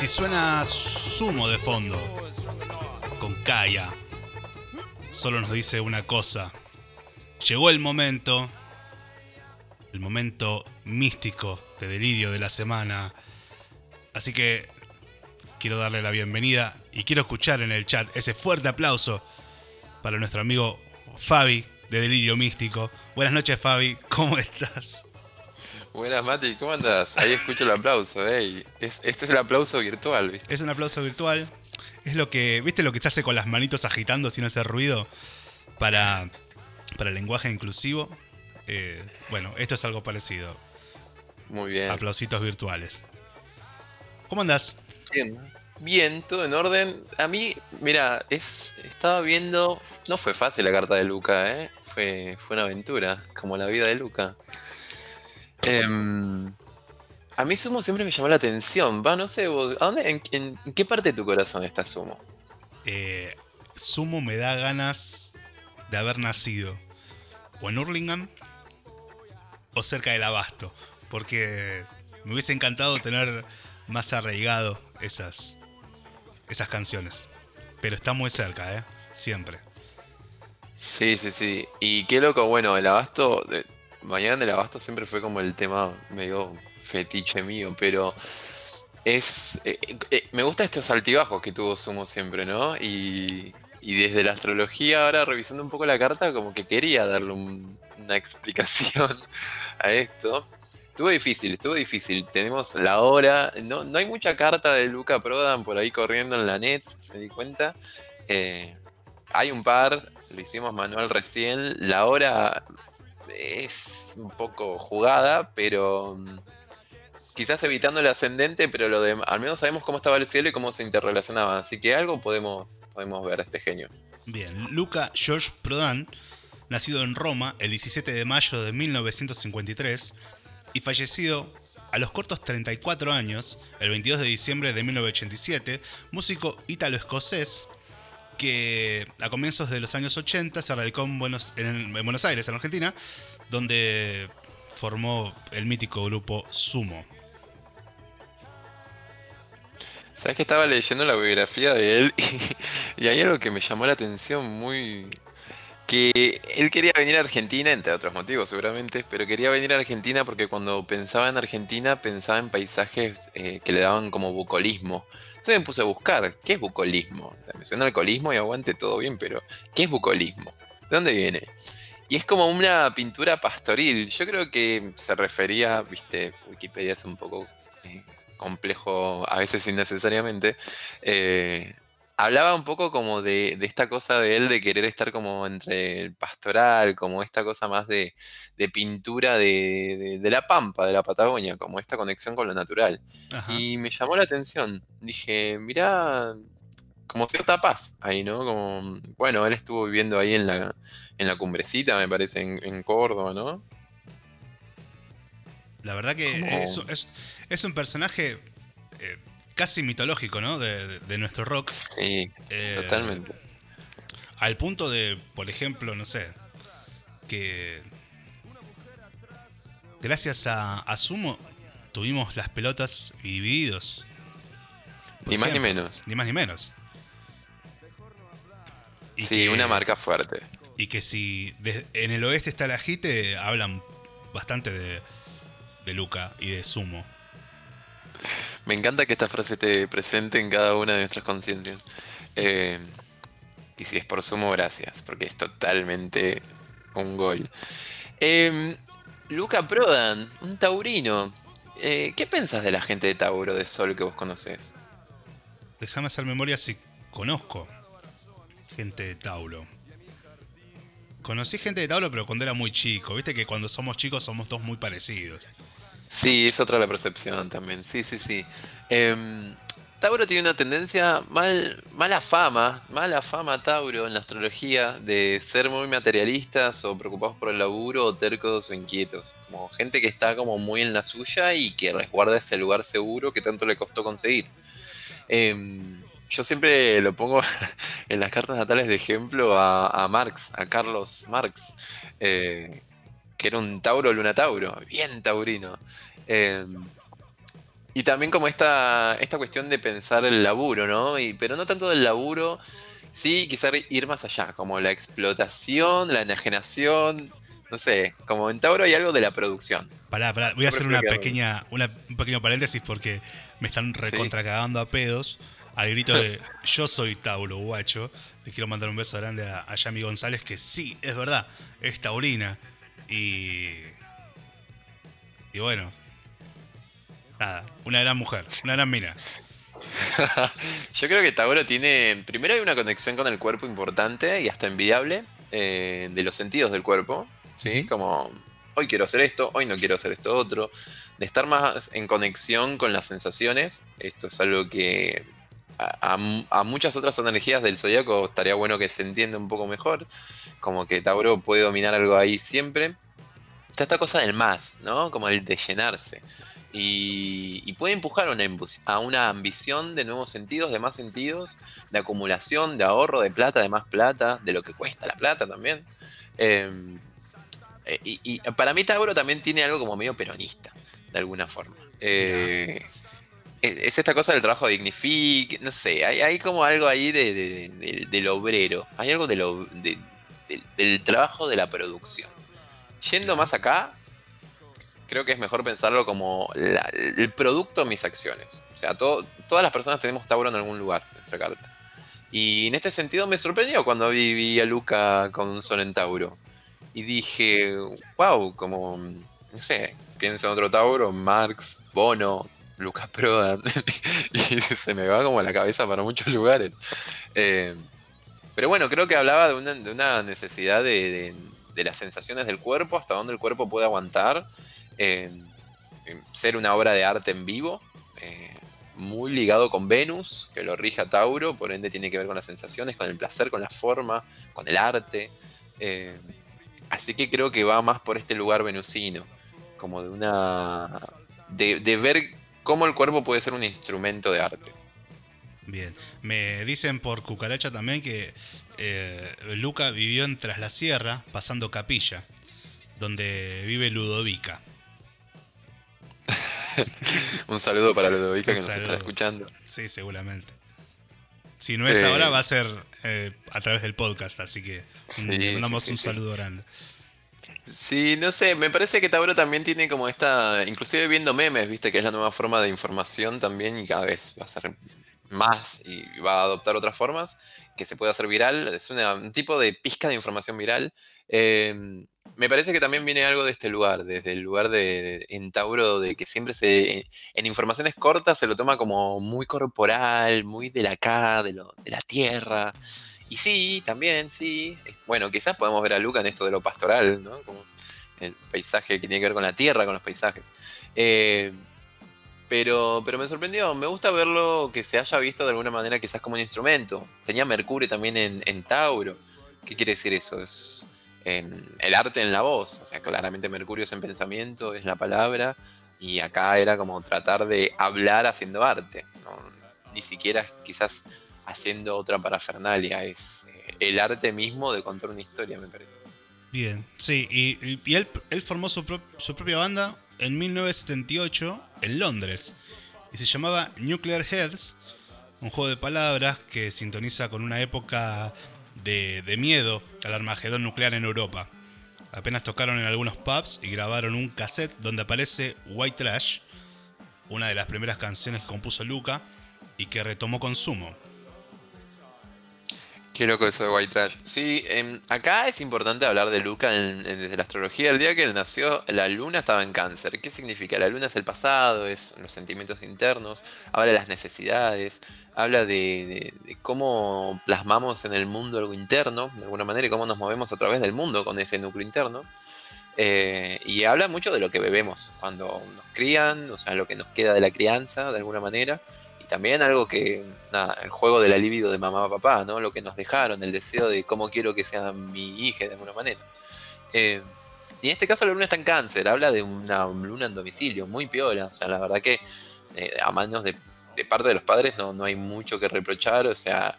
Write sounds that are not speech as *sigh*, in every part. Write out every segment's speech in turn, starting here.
si suena sumo de fondo, con Kaya, solo nos dice una cosa. Llegó el momento, el momento místico de delirio de la semana. Así que quiero darle la bienvenida y quiero escuchar en el chat ese fuerte aplauso para nuestro amigo Fabi de Delirio Místico. Buenas noches Fabi, ¿cómo estás? Buenas, Mati, ¿cómo andas? Ahí escucho el aplauso, ¿eh? este es el aplauso virtual, ¿viste? Es un aplauso virtual. Es lo que, ¿viste lo que se hace con las manitos agitando sin hacer ruido para, para el lenguaje inclusivo? Eh, bueno, esto es algo parecido. Muy bien. Aplausitos virtuales. ¿Cómo andás? Bien. Bien, todo en orden. A mí, mira, es, estaba viendo. No fue fácil la carta de Luca, ¿eh? Fue, fue una aventura, como la vida de Luca. Em, a mí Sumo siempre me llamó la atención. Va, no sé, en, qué parte de tu corazón está Sumo? Eh, Sumo me da ganas de haber nacido o en Hurlingham o cerca del Abasto. Porque me hubiese encantado tener más arraigado esas, esas canciones. Pero está muy cerca, ¿eh? Siempre. Sí, sí, sí. Y qué loco, bueno, el Abasto, Mañana del Abasto siempre fue como el tema medio fetiche mío, pero es. Eh, eh, me gusta estos altibajos que tuvo Sumo siempre, ¿no? Y, desde la astrología, ahora revisando un poco la carta, como que quería darle una *laughs* explicación a esto. Estuvo difícil, estuvo difícil. Tenemos la hora. No, no hay mucha carta de Luca Prodan por ahí corriendo en la net, me di cuenta. Eh, hay un par, lo hicimos manual recién. La hora es un poco jugada, pero mm, quizás evitando el ascendente, pero lo de, al menos sabemos cómo estaba el cielo y cómo se interrelacionaba. Así que algo podemos, podemos ver a este genio. Bien, Luca George Prodan, nacido en Roma el 17 de mayo de 1953 y fallecido a los cortos 34 años, el 22 de diciembre de 1987, músico ítalo-escocés que a comienzos de los años 80 se radicó en Buenos, en Buenos Aires, en Argentina, donde formó el mítico grupo Sumo. Sabes que estaba leyendo la biografía de él *laughs* y, hay algo que me llamó la atención muy, que él quería venir a Argentina, entre otros motivos seguramente, pero quería venir a Argentina porque cuando pensaba en Argentina pensaba en paisajes eh, que le daban como bucolismo. Entonces me puse a buscar, ¿qué es bucolismo? me suena alcoholismo y aguante todo bien, pero ¿qué es bucolismo? ¿De dónde viene? Y es como una pintura pastoril. Yo creo que se refería, viste, Wikipedia es un poco eh, complejo, a veces innecesariamente, eh, hablaba un poco como de, esta cosa de él de querer estar como entre el pastoral, como esta cosa más de, pintura de, la pampa, de la Patagonia, como esta conexión con lo natural. Y me llamó la atención. Dije, mirá, como cierta paz ahí, ¿no? Como, bueno, él estuvo viviendo ahí en la, en la cumbrecita, me parece, en, Córdoba, ¿no? La verdad que es, un personaje eh, casi mitológico, ¿no? De, nuestro rock. Sí, eh, totalmente. Al punto de, por ejemplo, no sé, que gracias a, Sumo tuvimos las pelotas divididos. Ni más ni menos. Ni más ni menos. sí, una marca fuerte. Y que si en el oeste está la JITE, hablan bastante de, de Luca y de Sumo. Me encanta que esta frase esté presente en cada una de nuestras conciencias. Eh, y si es por sumo, gracias, porque es totalmente un gol. Em, Luca Prodan, un taurino. Eh, ¿Qué pensás de la gente de Tauro, de Sol, que vos conocés? Déjame hacer memoria si conozco gente de Tauro. Conocí gente de Tauro, pero cuando era muy chico. Viste que cuando somos chicos somos todos muy parecidos. Sí, es otra la percepción también. Sí, sí, sí. Em, Tauro tiene una tendencia mal, mala fama, mala fama Tauro en la astrología de ser muy materialistas o preocupados por el laburo o tercos o inquietos. Como gente que está como muy en la suya y que resguarda ese lugar seguro que tanto le costó conseguir. Em, yo siempre lo pongo *laughs* en las cartas natales de ejemplo a, Marx, a Carlos Marx. Eh, que era un Tauro Luna Tauro, bien taurino. Em, Y también como esta, esta cuestión de pensar el laburo, ¿no? Y, pero no tanto del laburo, sí, quizás ir más allá, como la explotación, la enajenación, no sé, como en Tauro hay algo de la producción. Pará, pará, voy a hacer una pequeña, una, un pequeño paréntesis porque me están recontracagando a pedos al grito de yo soy Tauro, guacho. Les quiero mandar un beso grande a, a Yami González, que sí, es verdad, es taurina. Y. Y bueno. Nada, una gran mujer, una gran mina. *laughs* Yo creo que Tauro tiene. Primero hay una conexión con el cuerpo importante y hasta envidiable eh, de los sentidos del cuerpo. ¿Sí? Como hoy quiero hacer esto, hoy no quiero hacer esto otro. De estar más en conexión con las sensaciones. Esto es algo que a, muchas otras energías del zodiaco estaría bueno que se entienda un poco mejor. Como que Tauro puede dominar algo ahí siempre. Está esta cosa del más, ¿no? Como el de llenarse. Y, puede empujar una, a una ambición de nuevos sentidos, de más sentidos, de acumulación, de ahorro de plata, de más plata, de lo que cuesta la plata también. Em, eh, y, para mí Tauro también tiene algo como medio peronista, de alguna forma. Eh, es esta cosa del trabajo dignifique, no sé, hay, como algo ahí de, del obrero, hay algo de del trabajo de la producción. Yendo más acá, creo que es mejor pensarlo como el producto de mis acciones. O sea, todas las personas tenemos Tauro en algún lugar en nuestra carta. Y en este sentido me sorprendió cuando vi, a Luca con un sol en Tauro. Y dije, wow, como, no sé, pienso en otro Tauro, Marx, Bono, Lucas Prodan, *laughs* y se me va como la cabeza para muchos lugares. Eh, pero bueno, creo que hablaba de una, necesidad de, las sensaciones del cuerpo, hasta donde el cuerpo puede aguantar, ser una obra de arte en vivo, eh, muy ligado con Venus, que lo rige a Tauro, por ende tiene que ver con las sensaciones, con el placer, con la forma, con el arte. Eh, así que creo que va más por este lugar venusino, como de una... de, de ver cómo el cuerpo puede ser un instrumento de arte. Bien, me dicen por cucaracha también que eh, Luca vivió en Tras la Sierra, pasando Capilla, donde vive Ludovica. *laughs* un saludo para Ludovica que nos está escuchando. Sí, seguramente. Si no es ahora, va a ser eh, a través del podcast, así que mandamos un saludo grande. Sí, no sé, me parece que Tauro también tiene como esta, inclusive viendo memes, viste que es la nueva forma de información también y cada vez va a ser más y va a adoptar otras formas que se puede hacer viral. Es un tipo de pizca de información viral. Em, me parece que también viene algo de este lugar, desde el lugar de, en Tauro, de que siempre se, en informaciones cortas se lo toma como muy corporal, muy de la acá, de, de la tierra. Y sí, también, sí. Bueno, quizás podemos ver a Luca en esto de lo pastoral, ¿no? Como el paisaje que tiene que ver con la tierra, con los paisajes. Eh, pero, pero me sorprendió, me gusta verlo que se haya visto de alguna manera quizás como un instrumento. Tenía Mercurio también en, Tauro. ¿Qué quiere decir eso? Es el arte en la voz. O sea, claramente Mercurio es en pensamiento, es la palabra. Y acá era como tratar de hablar haciendo arte. Ni siquiera quizás haciendo otra parafernalia. Es eh, el arte mismo de contar una historia, me parece. Bien, sí, y, él, formó su, propia banda en 1978 en Londres y se llamaba Nuclear Heads, un juego de palabras que sintoniza con una época de, de miedo al armagedón nuclear en Europa. Apenas tocaron en algunos pubs y grabaron un cassette donde aparece White Trash, una de las primeras canciones que compuso Luca y que retomó Consumo, Qué loco eso de White Trash. Sí, em, acá es importante hablar de Luca desde la astrología. El día que nació, la luna estaba en cáncer. ¿Qué significa? La luna es el pasado, es los sentimientos internos, habla de las necesidades, habla de, cómo plasmamos en el mundo algo interno, de alguna manera, y cómo nos movemos a través del mundo con ese núcleo interno. Eh, y habla mucho de lo que bebemos cuando nos crían, o sea, lo que nos queda de la crianza, de alguna manera también algo que, nada, el juego del alivio de mamá papá, ¿no? Lo que nos dejaron, el deseo de cómo quiero que sea mi hija de alguna manera. Eh, y en este caso la luna está en cáncer, habla de una luna en domicilio, muy piola, o sea, la verdad que eh, a manos de, parte de los padres no, no hay mucho que reprochar, o sea,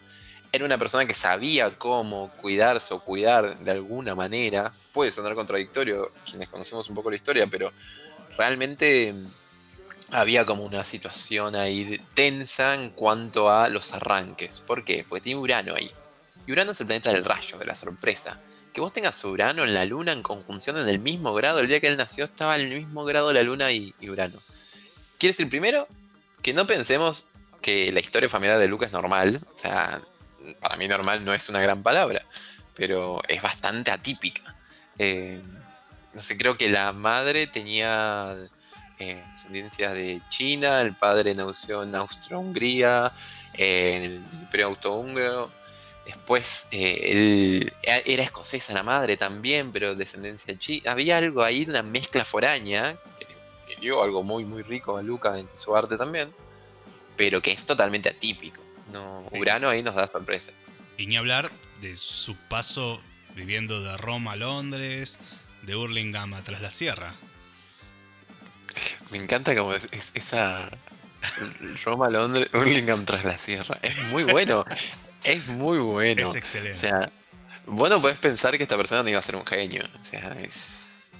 era una persona que sabía cómo cuidarse o cuidar de alguna manera. Puede sonar contradictorio quienes conocemos un poco la historia, pero realmente había como una situación ahí tensa en cuanto a los arranques. ¿Por qué? Porque tiene Urano ahí. Y Urano es el planeta del rayo, de la sorpresa. Que vos tengas Urano en la Luna en conjunción en el mismo grado, el día que él nació estaba en el mismo grado la Luna y, Urano. ¿Quiere decir primero? Que no pensemos que la historia familiar de Luca es normal. O sea, para mí normal no es una gran palabra, pero es bastante atípica. Eh, no sé, creo que la madre tenía eh, descendencias de China, el padre nació en Austro-Hungría, eh, en el Imperio Austrohúngaro. Después él era escocesa la madre también, pero descendencia china. Había algo ahí, una mezcla foraña, que dio algo muy, muy rico a Luca en su arte también, pero que es totalmente atípico. No, Urano ahí nos da sorpresas. Y ni hablar de su paso viviendo de Roma a Londres, de Hurlingham a Tras la Sierra. Me encanta como es, esa Roma, Londres, Hurlingham tras la sierra. Es muy bueno. Es muy bueno. Es excelente. O sea, bueno, puedes pensar que esta persona no iba a ser un genio. O sea, es.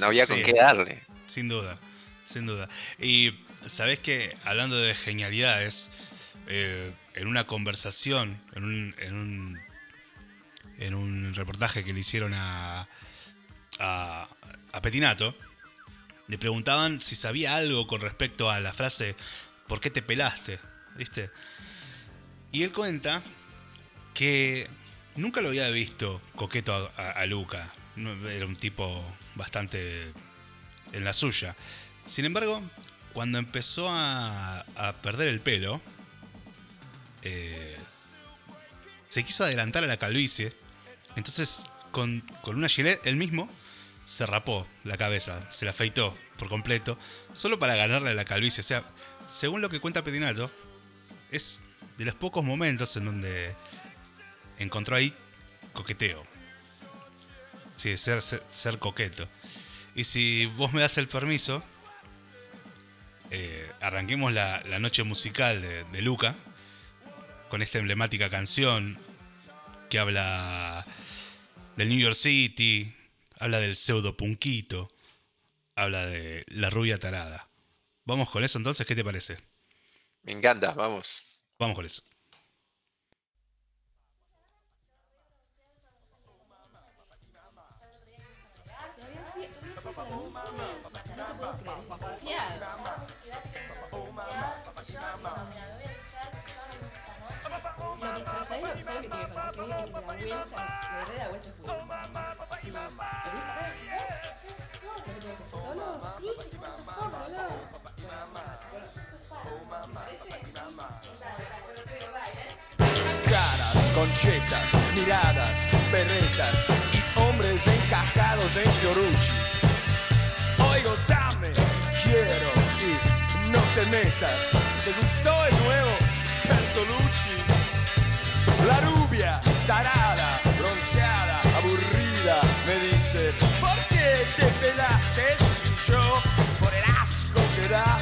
no había con qué darle. Sin duda, sin duda. Y sabes que hablando de genialidades, eh, en una conversación, en un, en un, en un reportaje que le hicieron a, a, a Petinato, le preguntaban si sabía algo con respecto a la frase ¿por qué te pelaste? ¿Viste? Y él cuenta que nunca lo había visto coqueto a, Luca. Era un tipo bastante en la suya. Sin embargo, cuando empezó a, perder el pelo, eh, se quiso adelantar a la calvicie. Entonces, con, con una gilet, él mismo se rapó la cabeza, se la afeitó por completo, solo para ganarle la calvicie. O sea, según lo que cuenta Petinato, es de los pocos momentos en donde encontró ahí coqueteo. Sí, ser, ser, coqueto. Y si vos me das el permiso, eh, arranquemos la, noche musical de, de Luca con esta emblemática canción que habla del New York City, habla del pseudo punquito, habla de la rubia tarada. Vamos con eso entonces, ¿qué te parece? Me encanta, vamos. Vamos con eso. Caras, conchetas, miradas, perretas y hombres encajados en Fiorucci. Oigo, dame, quiero y no te metas. ¿Te gustó el nuevo Bertolucci? La rubia, tarada, bronceada, aburrida, me dice, ¿por qué te pelaste? Y yo, por el asco que da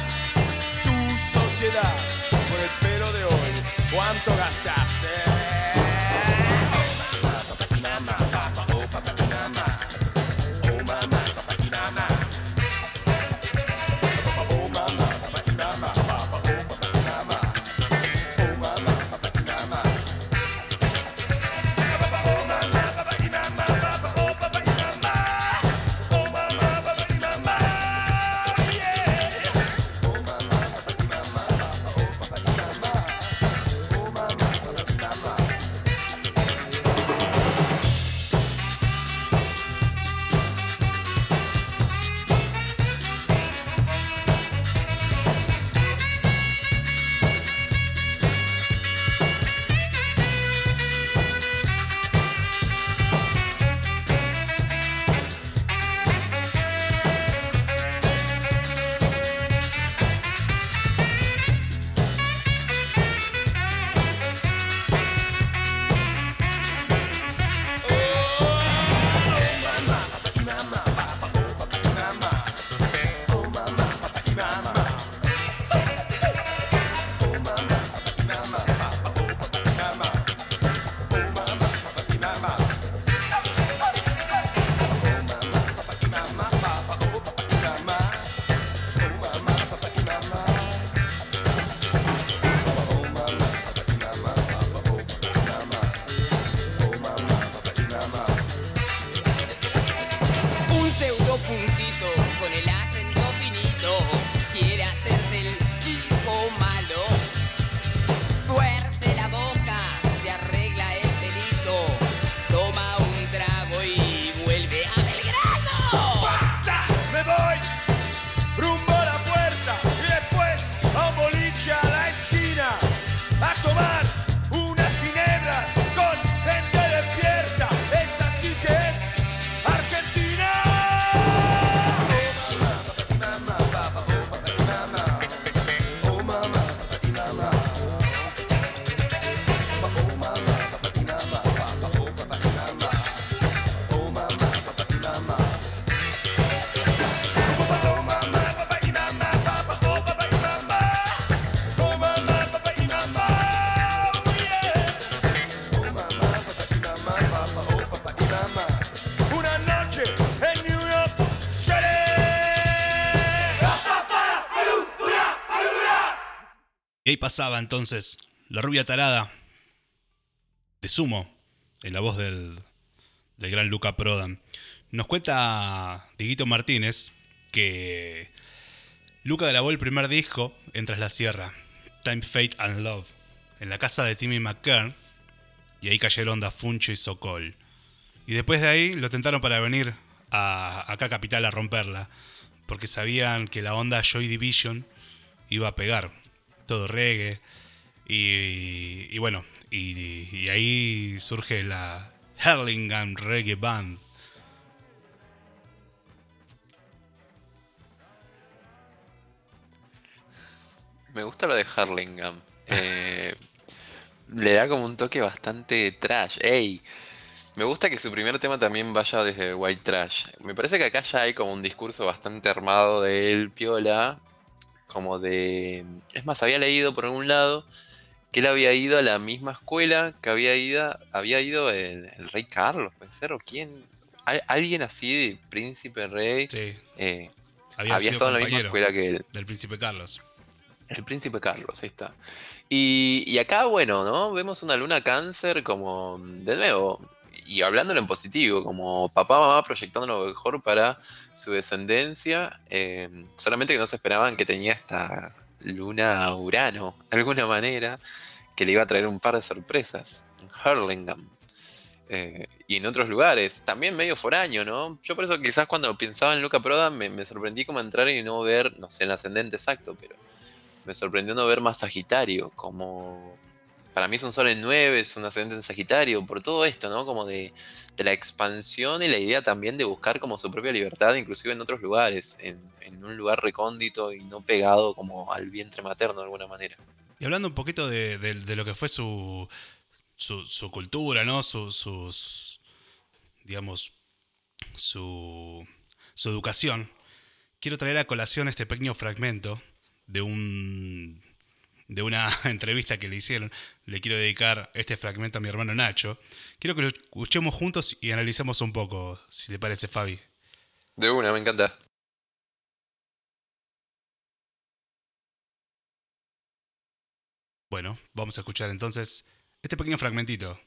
tu sociedad, por el pelo de hoy, ¿cuánto gastaste? Pasaba entonces la rubia tarada de Sumo, en la voz del, del gran Luca Prodan. Nos cuenta Diguito Martínez que Luca grabó el primer disco en Tras la Sierra, Time, Fate and Love, en la casa de Timmy McKern, y ahí cayeron Da Funcho y Sokol. Y después de ahí lo tentaron para venir a, acá a Capital a romperla, porque sabían que la onda Joy Division iba a pegar, todo reggae, y, y bueno, y, y ahí surge la Hurlingham Reggae Band. Me gusta lo de Harlingham. Eh, *laughs* le da como un toque bastante trash. Ey, me gusta que su primer tema también vaya desde White Trash. Me parece que acá ya hay como un discurso bastante armado de él, Piola. Como de... Es más, había leído por algún lado que él había ido a la misma escuela que había ido, había ido el, el rey Carlos, puede ser, o quién. Al- alguien así de príncipe rey. Sí, eh, había, había estado en la misma escuela que él. del príncipe Carlos. El príncipe Carlos, ahí está. Y, y acá, bueno, ¿no? Vemos una luna cáncer como, de nuevo, y hablándolo en positivo, como papá, mamá proyectando lo mejor para su descendencia, eh, solamente que no se esperaban que tenía esta luna Urano, de alguna manera, que le iba a traer un par de sorpresas en Hurlingham. eh, y en otros lugares, también medio foráneo, ¿no? Yo por eso quizás cuando pensaba en Luca Prodan me, me sorprendí como entrar y no ver, no sé, el ascendente exacto, pero me sorprendió no ver más Sagitario, como para mí es un sol en 9, es un ascendente en Sagitario, por todo esto, ¿no? Como de, la expansión y la idea también de buscar como su propia libertad, inclusive en otros lugares, en, un lugar recóndito y no pegado como al vientre materno de alguna manera. Y hablando un poquito de, lo que fue su, su, su cultura, ¿no? Su- sus, digamos, su, su educación, quiero traer a colación este pequeño fragmento de un de una *laughs* entrevista que le hicieron. Le quiero dedicar este fragmento a mi hermano Nacho. Quiero que lo escuchemos juntos y analicemos un poco, si te parece, Fabi. De una, me encanta. Bueno, vamos a escuchar entonces este pequeño fragmentito.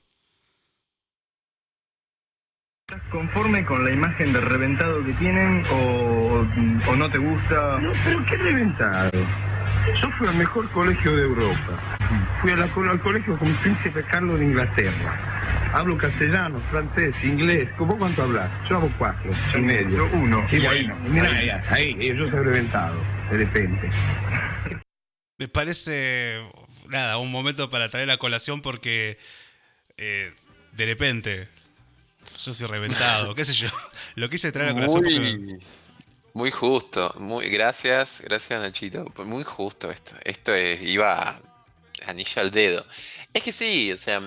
¿Estás conforme con la imagen de reventado que tienen o, o no te gusta? No, pero qué reventado. Yo fui al mejor colegio de Europa. Fui a la- al colegio con el príncipe Carlos de Inglaterra. Hablo castellano, francés, inglés. ¿Vos cuánto hablas? Yo hablo cuatro y medio. Yo uno. Y Y bueno, bueno, mira, ahí, ahí, eh, yo soy reventado, de repente. Me parece, nada, un momento para traer a colación porque eh, de repente yo soy reventado, qué sé yo. *laughs* Lo quise traer a colación porque... Muy, justo, muy gracias, gracias Nachito. Pues Muy justo esto. Esto es, iba anillo al dedo. Es que sí, o sea,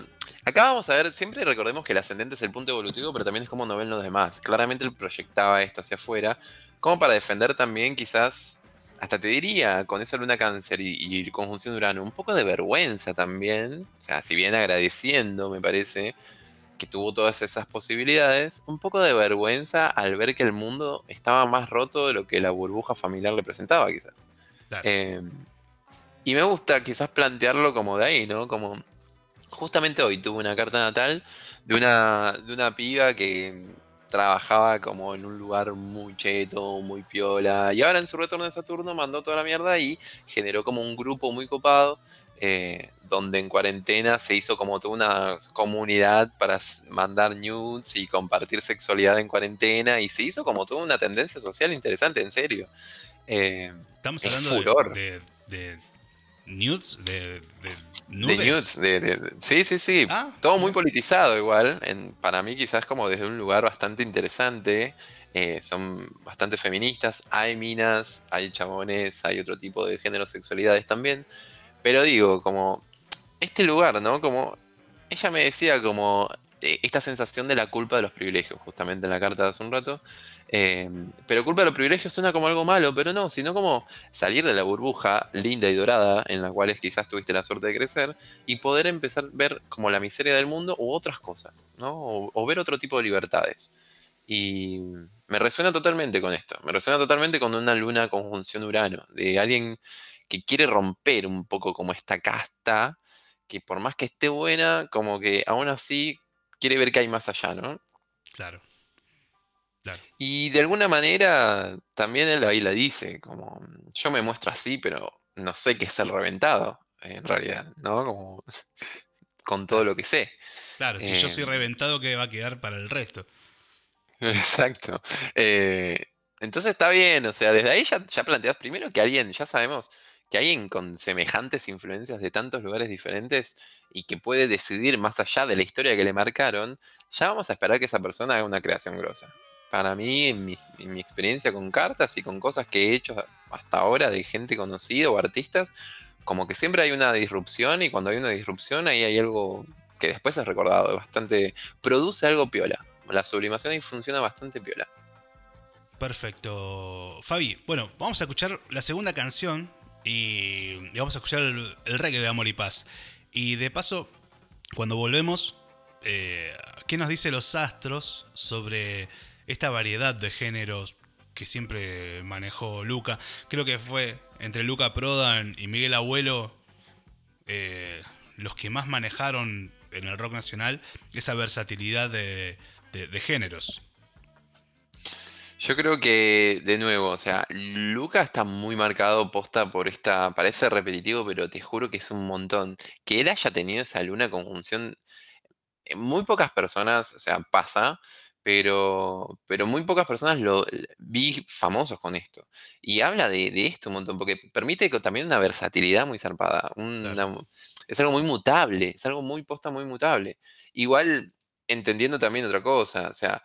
acá vamos a ver, siempre recordemos que el ascendente es el punto evolutivo, pero también es como no ven los demás. Claramente él proyectaba esto hacia afuera, como para defender también quizás, hasta te diría, con esa luna cáncer y, y conjunción de Urano, un poco de vergüenza también. O sea, si bien agradeciendo, me parece, que tuvo todas esas posibilidades, un poco de vergüenza al ver que el mundo estaba más roto de lo que la burbuja familiar le presentaba, quizás. Claro. Eh, y me gusta quizás plantearlo como de ahí, ¿no? Como justamente hoy tuve una carta natal de una, de una piba que trabajaba como en un lugar muy cheto, muy piola, y ahora en su retorno de Saturno mandó toda la mierda y generó como un grupo muy copado, eh, donde en cuarentena se hizo como toda una comunidad para mandar nudes y compartir sexualidad en cuarentena, y se hizo como toda una tendencia social interesante, en serio. Eh, Estamos es hablando de- furor. de, de, nudes, de, de De nudes. de- sí, sí, sí. Ah, Todo muy politizado igual. En, para mí quizás como desde un lugar bastante interesante. eh, son bastante feministas. Hay minas, hay chabones, hay otro tipo de género sexualidades también. Pero digo, como este lugar, ¿no? Como ella me decía como eh, esta sensación de la culpa de los privilegios, justamente en la carta de hace un rato. Eh, pero culpa de los privilegios suena como algo malo, pero no, sino como salir de la burbuja linda y dorada en la cual quizás tuviste la suerte de crecer y poder empezar a ver como la miseria del mundo u otras cosas, ¿no? O, o ver otro tipo de libertades. Y me resuena totalmente con esto, me resuena totalmente con una luna conjunción Urano, de alguien que quiere romper un poco como esta casta, que por más que esté buena, como que aún así quiere ver qué hay más allá, ¿no? Claro. Y de alguna manera también él ahí la dice, como yo me muestro así, pero no sé qué es el reventado, en realidad, ¿no? Como *laughs* con todo lo que sé. Claro, si yo soy Em. reventado, ¿qué va a quedar para el resto? *laughs* Exacto. Eh, entonces está bien, o sea, desde ahí ya, ya planteas primero que alguien, ya sabemos que alguien con semejantes influencias de tantos lugares diferentes y que puede decidir más allá de la historia que le marcaron, ya vamos a esperar que esa persona haga una creación grosa. Para mí, en mi, en mi experiencia con cartas y con cosas que he hecho hasta ahora de gente conocida o artistas, como que siempre hay una disrupción y cuando hay una disrupción ahí hay algo que después es recordado, bastante, produce algo piola. La sublimación ahí funciona bastante piola. Perfecto. Fabi, bueno, vamos a escuchar la segunda canción y, y vamos a escuchar el, reggae de Amor y Paz. Y de paso, cuando volvemos, eh, ¿qué nos dice los astros sobre esta variedad de géneros que siempre manejó Luca? Creo que fue entre Luca Prodan y Miguel Abuelo eh, los que más manejaron en el rock nacional esa versatilidad de géneros. Yo creo que, de nuevo, o sea, Luca está muy marcado posta por esta, parece repetitivo, pero te juro que es un montón. Que él haya tenido esa luna conjunción, en muy pocas personas, o sea, pasa, pero, pero muy pocas personas lo vi famosos con esto. Y habla de, de esto un montón, porque permite también una versatilidad muy zarpada. una- es algo muy mutable, es algo muy posta, muy mutable. Igual entendiendo también otra cosa, o sea,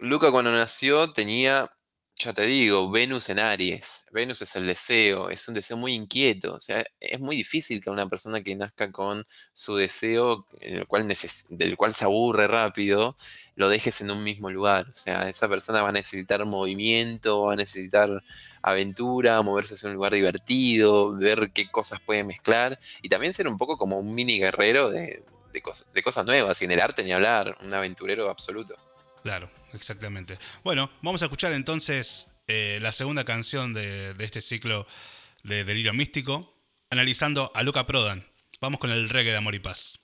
Luca cuando nació tenía, ya te digo, Venus en Aries. Venus es el deseo, es un deseo muy inquieto. O sea, es muy difícil que una persona que nazca con su deseo, del cual se aburre rápido, lo dejes en un mismo lugar. O sea, esa persona va a necesitar movimiento, va a necesitar aventura, moverse hacia un lugar divertido, ver qué cosas puede mezclar y también ser un poco como un mini guerrero de, de cosas nuevas. Y en el arte ni hablar, un aventurero absoluto. Claro, exactamente. Bueno, vamos a escuchar entonces eh, la segunda canción de, de este ciclo de Delirio Místico, analizando a Luca Prodan. Vamos con el reggae de Amor y Paz.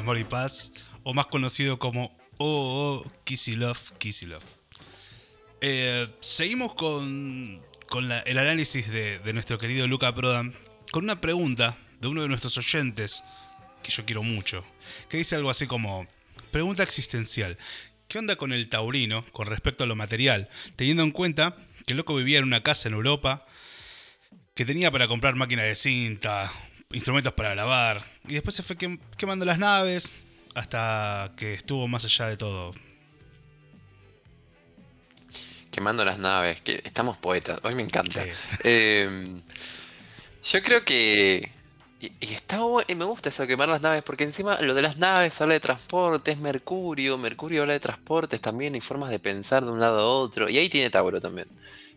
Amor y Paz, o más conocido como Kissy Love, Kissy Love. Eh, seguimos con, con el análisis de, de nuestro querido Luca Prodan, con una pregunta de uno de nuestros oyentes, que yo quiero mucho, que dice algo así como, pregunta existencial, ¿qué onda con el taurino con respecto a lo material, teniendo en cuenta que el loco vivía en una casa en Europa, que tenía para comprar máquinas de cinta, instrumentos para grabar, y después se fue quem- quemando las naves hasta que estuvo más allá de todo. Quemando las naves, que estamos poetas, hoy me encanta. Sí. Eh, yo creo que. Y, y está bu- y me gusta eso quemar las naves, porque encima lo de las naves habla de transporte, es Mercurio, Mercurio habla de transportes también y formas de pensar de un lado a otro. Y ahí tiene Tauro también.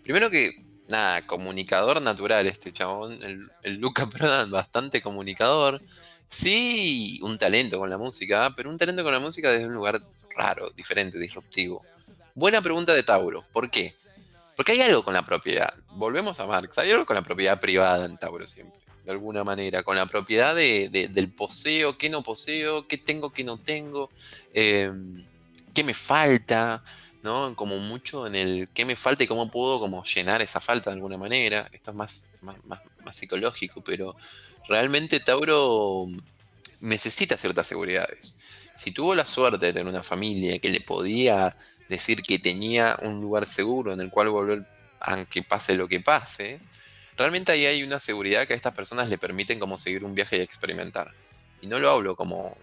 Primero que, nada, comunicador natural este chabón, el, el Luca *laughs* Prodan, bastante comunicador. Sí, un talento con la música, pero un talento con la música desde un lugar raro, diferente, disruptivo. Buena pregunta de Tauro, ¿por qué? Porque hay algo con la propiedad. Volvemos a Marx. Hay algo con la propiedad privada en Tauro siempre. De alguna manera. Con la propiedad de- de- del poseo, qué no poseo, qué tengo, qué no tengo, eh, qué me falta, ¿no? Como mucho en el qué me falta y cómo puedo como llenar esa falta de alguna manera. Esto es más, más, más- psicológico, pero realmente Tauro necesita ciertas seguridades. Si tuvo la suerte de tener una familia que le podía decir que tenía un lugar seguro en el cual volver, aunque pase lo que pase, realmente ahí hay una seguridad que a estas personas le permiten como seguir un viaje y experimentar. Y no lo hablo como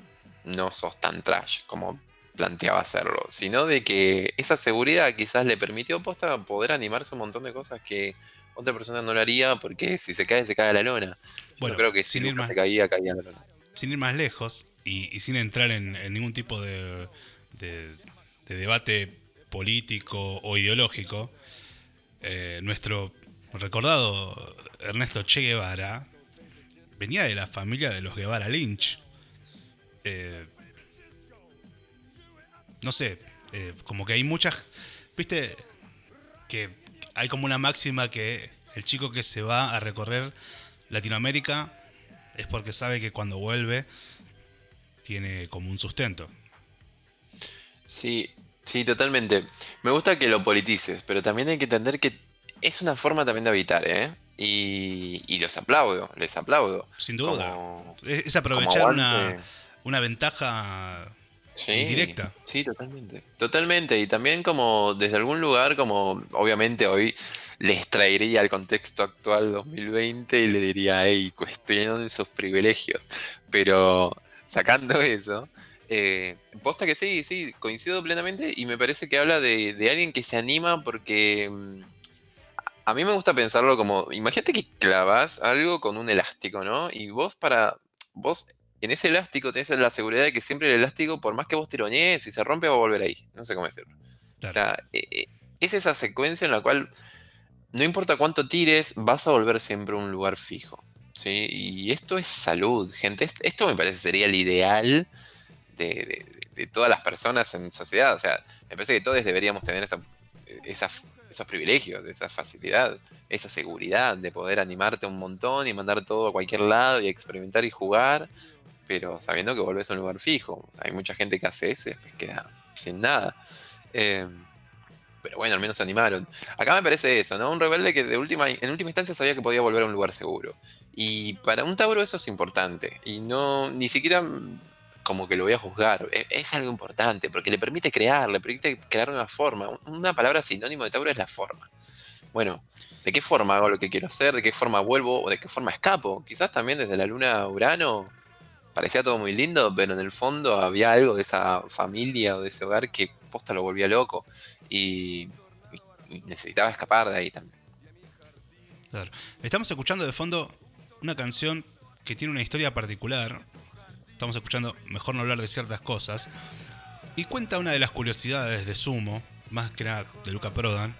no sos tan trash como planteaba hacerlo, sino de que esa seguridad quizás le permitió posta poder animarse un montón de cosas que otra persona no lo haría porque si se cae, se cae a la lona. Yo Bueno, creo que si sin ir Lucas más- se caía, caía a la lona. sin ir más lejos y, y sin entrar en, en ningún tipo de, de- de debate político o ideológico, eh, nuestro recordado Ernesto Che Guevara venía de la familia de los Guevara Lynch. Eh, no sé, eh, como que hay muchas, viste, que hay como una máxima que el chico que se va a recorrer Latinoamérica es porque sabe que cuando vuelve tiene como un sustento. Sí, sí, totalmente. Me gusta que lo politices, pero también hay que entender que es una forma también de habitar, ¿eh? Y, y los aplaudo, les aplaudo. Sin duda. Como- Es, es aprovechar una, una ventaja Sí, indirecta. Sí, totalmente. Totalmente. Y también como desde algún lugar, como obviamente hoy les traería al contexto actual 2020 y le diría, hey, cuestionen sus privilegios. Pero sacando eso, eh, posta que sí, sí, coincido plenamente y me parece que habla de, de alguien que se anima porque mm, a mí me gusta pensarlo como, imagínate que clavas algo con un elástico, ¿no? Y vos para, vos en ese elástico tenés la seguridad de que siempre el elástico, por más que vos tironees, si se rompe va a volver ahí. No sé cómo decirlo. Claro. O sea, eh, eh, es esa secuencia en la cual no importa cuánto tires, vas a volver siempre a un lugar fijo. ¿sí? Y esto es salud, gente. Est- Esto me parece sería el ideal de, de- de todas las personas en sociedad. O sea, me parece que todos deberíamos tener esa, esa esos privilegios, esa facilidad, esa seguridad de poder animarte un montón y mandar todo a cualquier lado y experimentar y jugar, pero sabiendo que volvés a un lugar fijo. hay mucha gente que hace eso y después queda sin nada. Eh, pero bueno, al menos se animaron. Acá me parece eso, ¿no? Un rebelde que de última, en última instancia sabía que podía volver a un lugar seguro. Y para un Tauro eso es importante. Y no, ni siquiera como que lo voy a juzgar. Es, es, algo importante porque le permite crear, le permite crear una forma. Una palabra sinónimo de Tauro es la forma. Bueno, ¿de qué forma hago lo que quiero hacer? ¿De qué forma vuelvo? ¿O de qué forma escapo? Quizás también desde la luna Urano parecía todo muy lindo, pero en el fondo había algo de esa familia o de ese hogar que posta lo volvía loco y, necesitaba escapar de ahí también. Estamos escuchando de fondo una canción que tiene una historia particular. Estamos escuchando Mejor no hablar de ciertas cosas. Y cuenta una de las curiosidades de Sumo, más que nada de Luca Prodan,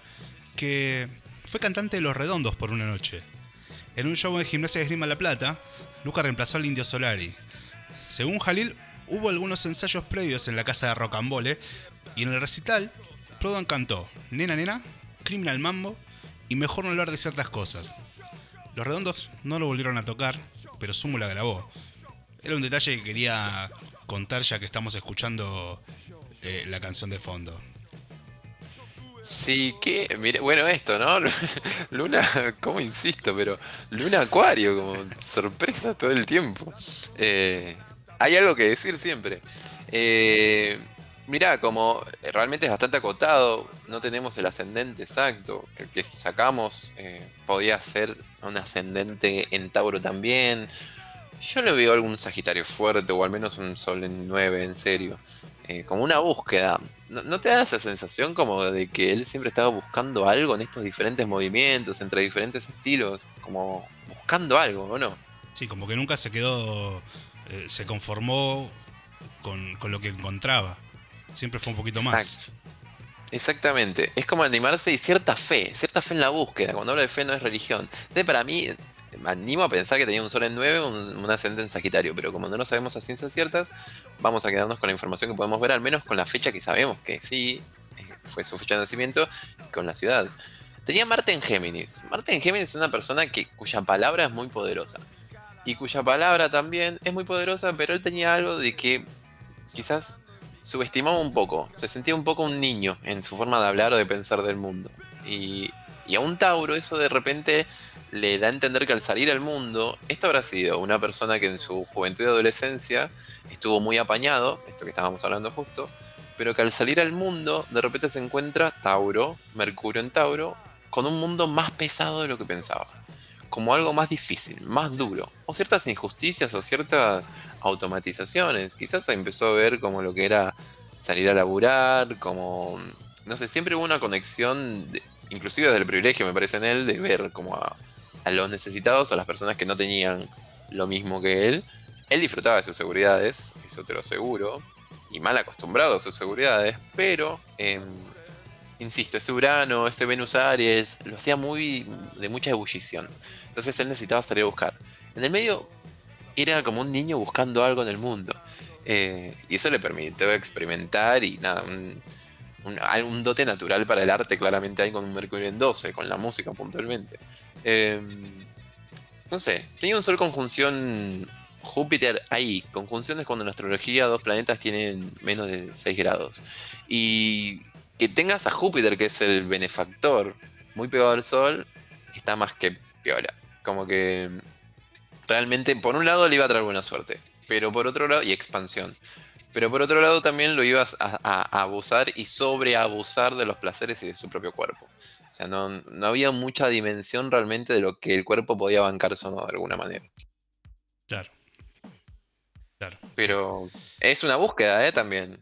que fue cantante de Los Redondos por una noche. En un show en Gimnasia de Esgrima La Plata, Luca reemplazó al Indio Solari. Según Jalil, hubo algunos ensayos previos en la casa de Rocambole y en el recital, Prodan cantó Nena Nena, Criminal Mambo y Mejor no hablar de ciertas cosas. Los redondos no lo volvieron a tocar, pero Sumo la grabó. Era un detalle que quería contar ya que estamos escuchando eh, la canción de fondo. Sí, que, bueno, esto, ¿no? *laughs* Luna, como insisto, pero Luna Acuario, como sorpresa todo el tiempo. Eh, hay algo que decir siempre. Eh, mirá, como realmente es bastante acotado, no tenemos el ascendente exacto. El que sacamos eh, podía ser un ascendente en Tauro también. Yo le veo algún Sagitario fuerte o al menos un Sol en 9, en serio. Eh, como una búsqueda. ¿No, te da esa sensación como de que él siempre estaba buscando algo en estos diferentes movimientos, entre diferentes estilos? Como buscando algo, ¿o no? Sí, como que nunca se quedó, eh, se conformó con, con, lo que encontraba. Siempre fue un poquito más. Exactamente. Es como animarse y cierta fe, cierta fe en la búsqueda. Cuando hablo de fe no es religión. Entonces, para mí, me animo a pensar que tenía un sol en 9, un, ascendente en Sagitario, pero como no lo sabemos a ciencias ciertas, vamos a quedarnos con la información que podemos ver, al menos con la fecha que sabemos que sí eh, fue su fecha de nacimiento, con la ciudad. Tenía Marte en Géminis. Marte en Géminis es una persona que, cuya palabra es muy poderosa. Y cuya palabra también es muy poderosa, pero él tenía algo de que quizás subestimaba un poco, se sentía un poco un niño en su forma de hablar o de pensar del mundo. Y, a un Tauro eso de repente le da a entender que al salir al mundo, esto habrá sido una persona que en su juventud y adolescencia estuvo muy apañado, esto que estábamos hablando justo, pero que al salir al mundo de repente se encuentra Tauro, Mercurio en Tauro, con un mundo más pesado de lo que pensaba. Como algo más difícil, más duro. O ciertas injusticias o ciertas automatizaciones. Quizás empezó a ver como lo que era salir a laburar, como, no sé, siempre hubo una conexión, inclusive desde el privilegio, me parece en él, de ver como a, los necesitados, a las personas que no tenían lo mismo que él. Él disfrutaba de sus seguridades, eso te lo aseguro, y mal acostumbrado a sus seguridades, pero, em, insisto, ese Urano, ese Venus Aries, lo hacía muy de mucha ebullición. Entonces él necesitaba salir a buscar. En el medio era como un niño buscando algo en el mundo. Eh, y eso le permitió experimentar y nada, un, un, dote natural para el arte claramente hay con un Mercurio en 12, con la música puntualmente. Em, no sé, tenía un sol conjunción Júpiter ahí. Conjunciones cuando en astrología dos planetas tienen menos de 6 grados. Y que tengas a Júpiter, que es el benefactor, muy pegado al sol, está más que piola. Como que realmente, por un lado, le iba a traer buena suerte, pero por otro lado, y expansión. Pero por otro lado también lo ibas a, abusar y sobreabusar de los placeres y de su propio cuerpo. O sea, no, había mucha dimensión realmente de lo que el cuerpo podía bancar o no de alguna manera. Claro. Claro. Pero es una búsqueda, ¿eh? También.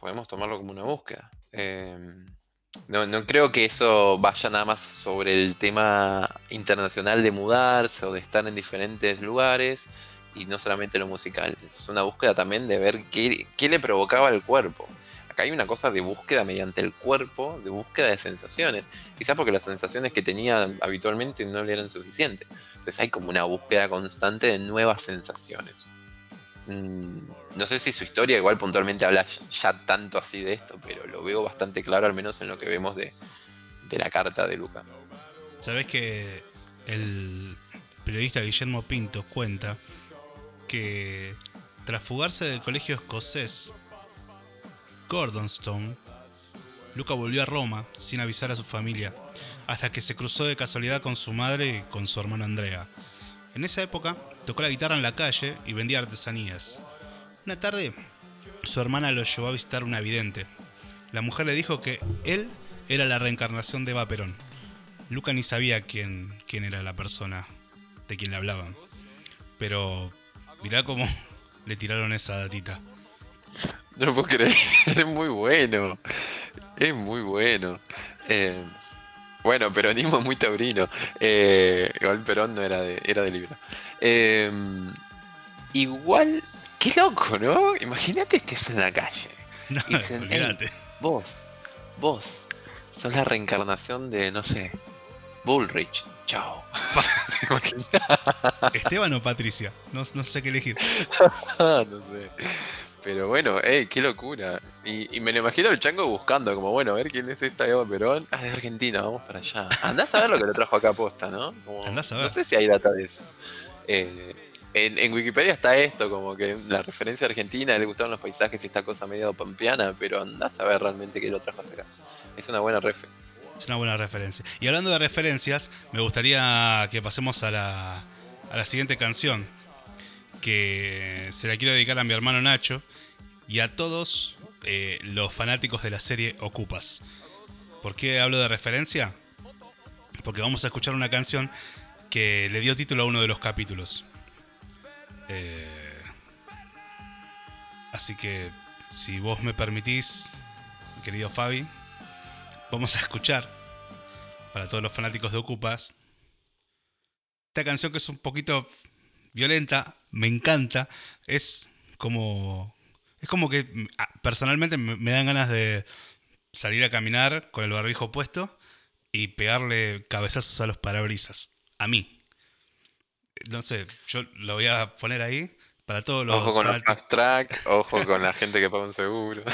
Podemos tomarlo como una búsqueda. Eh, no, creo que eso vaya nada más sobre el tema internacional de mudarse o de estar en diferentes lugares y no solamente lo musical. Es una búsqueda también de ver qué, le provocaba al cuerpo. Acá hay una cosa de búsqueda mediante el cuerpo, de búsqueda de sensaciones. Quizás porque las sensaciones que tenía habitualmente no le eran suficientes. Entonces hay como una búsqueda constante de nuevas sensaciones. Mm, no sé si su historia igual puntualmente habla ya tanto así de esto, pero lo veo bastante claro, al menos en lo que vemos de, la carta de Luca. Sabés que el periodista Guillermo Pinto cuenta que tras fugarse del colegio escocés Gordonstone, Luca volvió a Roma sin avisar a su familia, hasta que se cruzó de casualidad con su madre y con su hermano Andrea. En esa época tocó la guitarra en la calle y vendía artesanías. Una tarde, su hermana lo llevó a visitar una vidente. La mujer le dijo que él era la reencarnación de Eva Perón. Luca ni sabía quién, quién era la persona de quien le hablaban. Pero mirá cómo *laughs* le tiraron esa datita. No puedo creer, *laughs* es muy bueno. Es muy bueno. Eh, bueno, peronismo muy taurino. Eh, igual Perón no era de, era de Libra. Eh, igual, qué loco, ¿no? Imagínate estés en la calle. No, Y dicen, "Ey, olvídate. vos, vos, sos la reencarnación de, no sé, Bullrich. Chao. *laughs* ¿Esteban o Patricia? No, no sé qué elegir. *laughs* No sé. Pero bueno, ey, qué locura. Y, y me lo imagino el chango buscando, como bueno, a ver quién es esta Eva Perón. Ah, de Argentina, vamos para allá. Andás a ver lo que lo trajo acá a posta, ¿no? Como- Andás a ver. No sé si hay data de eso. Eh, en, en Wikipedia está esto, como que la referencia Argentina, le gustaron los paisajes y esta cosa medio pampeana, pero andás a ver realmente qué lo trajo hasta acá. Es una buena refe. Es una buena referencia. Y hablando de referencias, me gustaría que pasemos a la, a la siguiente canción. Que se la quiero dedicar a mi hermano Nacho y a todos eh, los fanáticos de la serie Ocupas. ¿Por qué hablo de referencia? Porque vamos a escuchar una canción que le dio título a uno de los capítulos. Eh, así que, si vos me permitís, querido Fabi, vamos a escuchar para todos los fanáticos de Ocupas esta canción que es un poquito violenta, me encanta, es como es como que ah, personalmente me dan ganas de salir a caminar con el barbijo puesto y pegarle cabezazos a los parabrisas, a mí. No sé, yo lo voy a poner ahí para todos los Ojo con los fanáticos. fast track, ojo con la gente que paga un seguro. *laughs*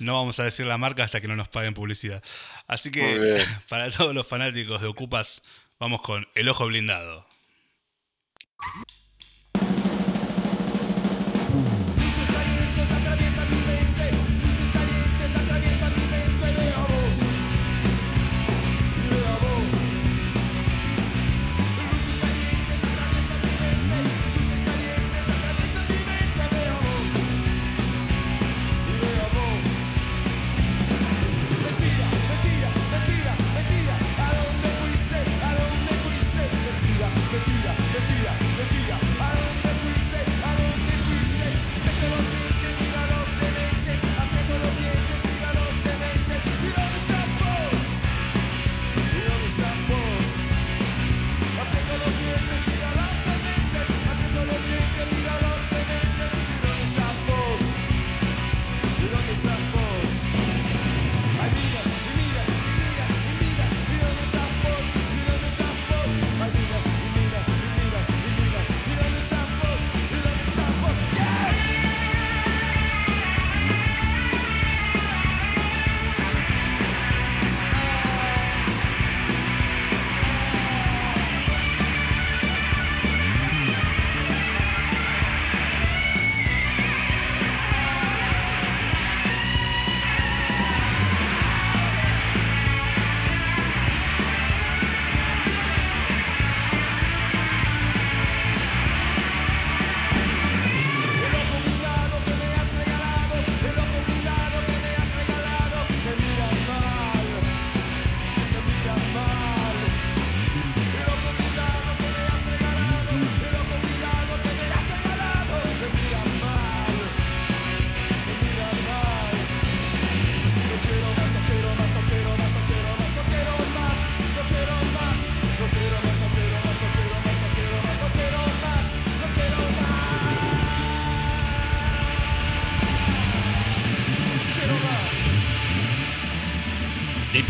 No vamos a decir la marca hasta que no nos paguen publicidad. Así que *laughs* para todos los fanáticos de Ocupas, vamos con El Ojo Blindado.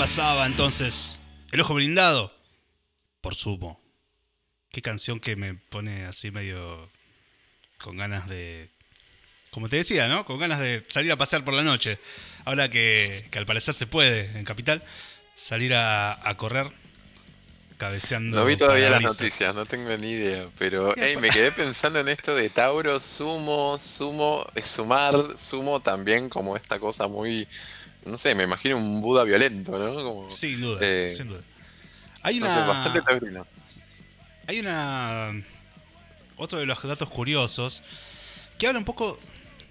Pasaba entonces El Ojo Blindado por Sumo. Qué canción que me pone así medio con ganas de como te decía, ¿no? Con ganas de salir a pasear por la noche. Ahora que, que al parecer se puede en Capital, salir a, a correr cabeceando. No vi todavía las noticias, no tengo ni idea, pero hey, me quedé pensando en esto de Tauro, sumo, sumo, sumar, sumo también como esta cosa muy, no sé, me imagino un Buda violento, ¿no? Como, Sin duda, eh, sin duda. Hay no una. sé, bastante taurino. Hay una. Otro de los datos curiosos que habla un poco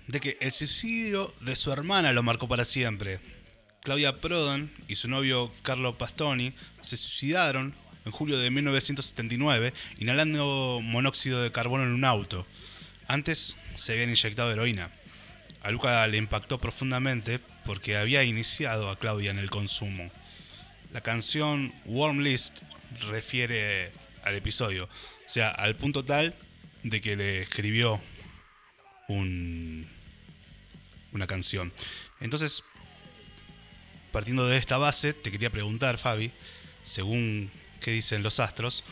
de que el suicidio de su hermana lo marcó para siempre. Claudia Prodan y su novio Carlo Pastoni se suicidaron en julio de 1979 inhalando monóxido de carbono en un auto. Antes se habían inyectado heroína. A Luca le impactó profundamente porque había iniciado a Claudia en el consumo. La canción Warm List refiere al episodio, o sea, al punto tal de que le escribió un, una canción. Entonces, partiendo de esta base, te quería preguntar, Fabi, según qué dicen los astros,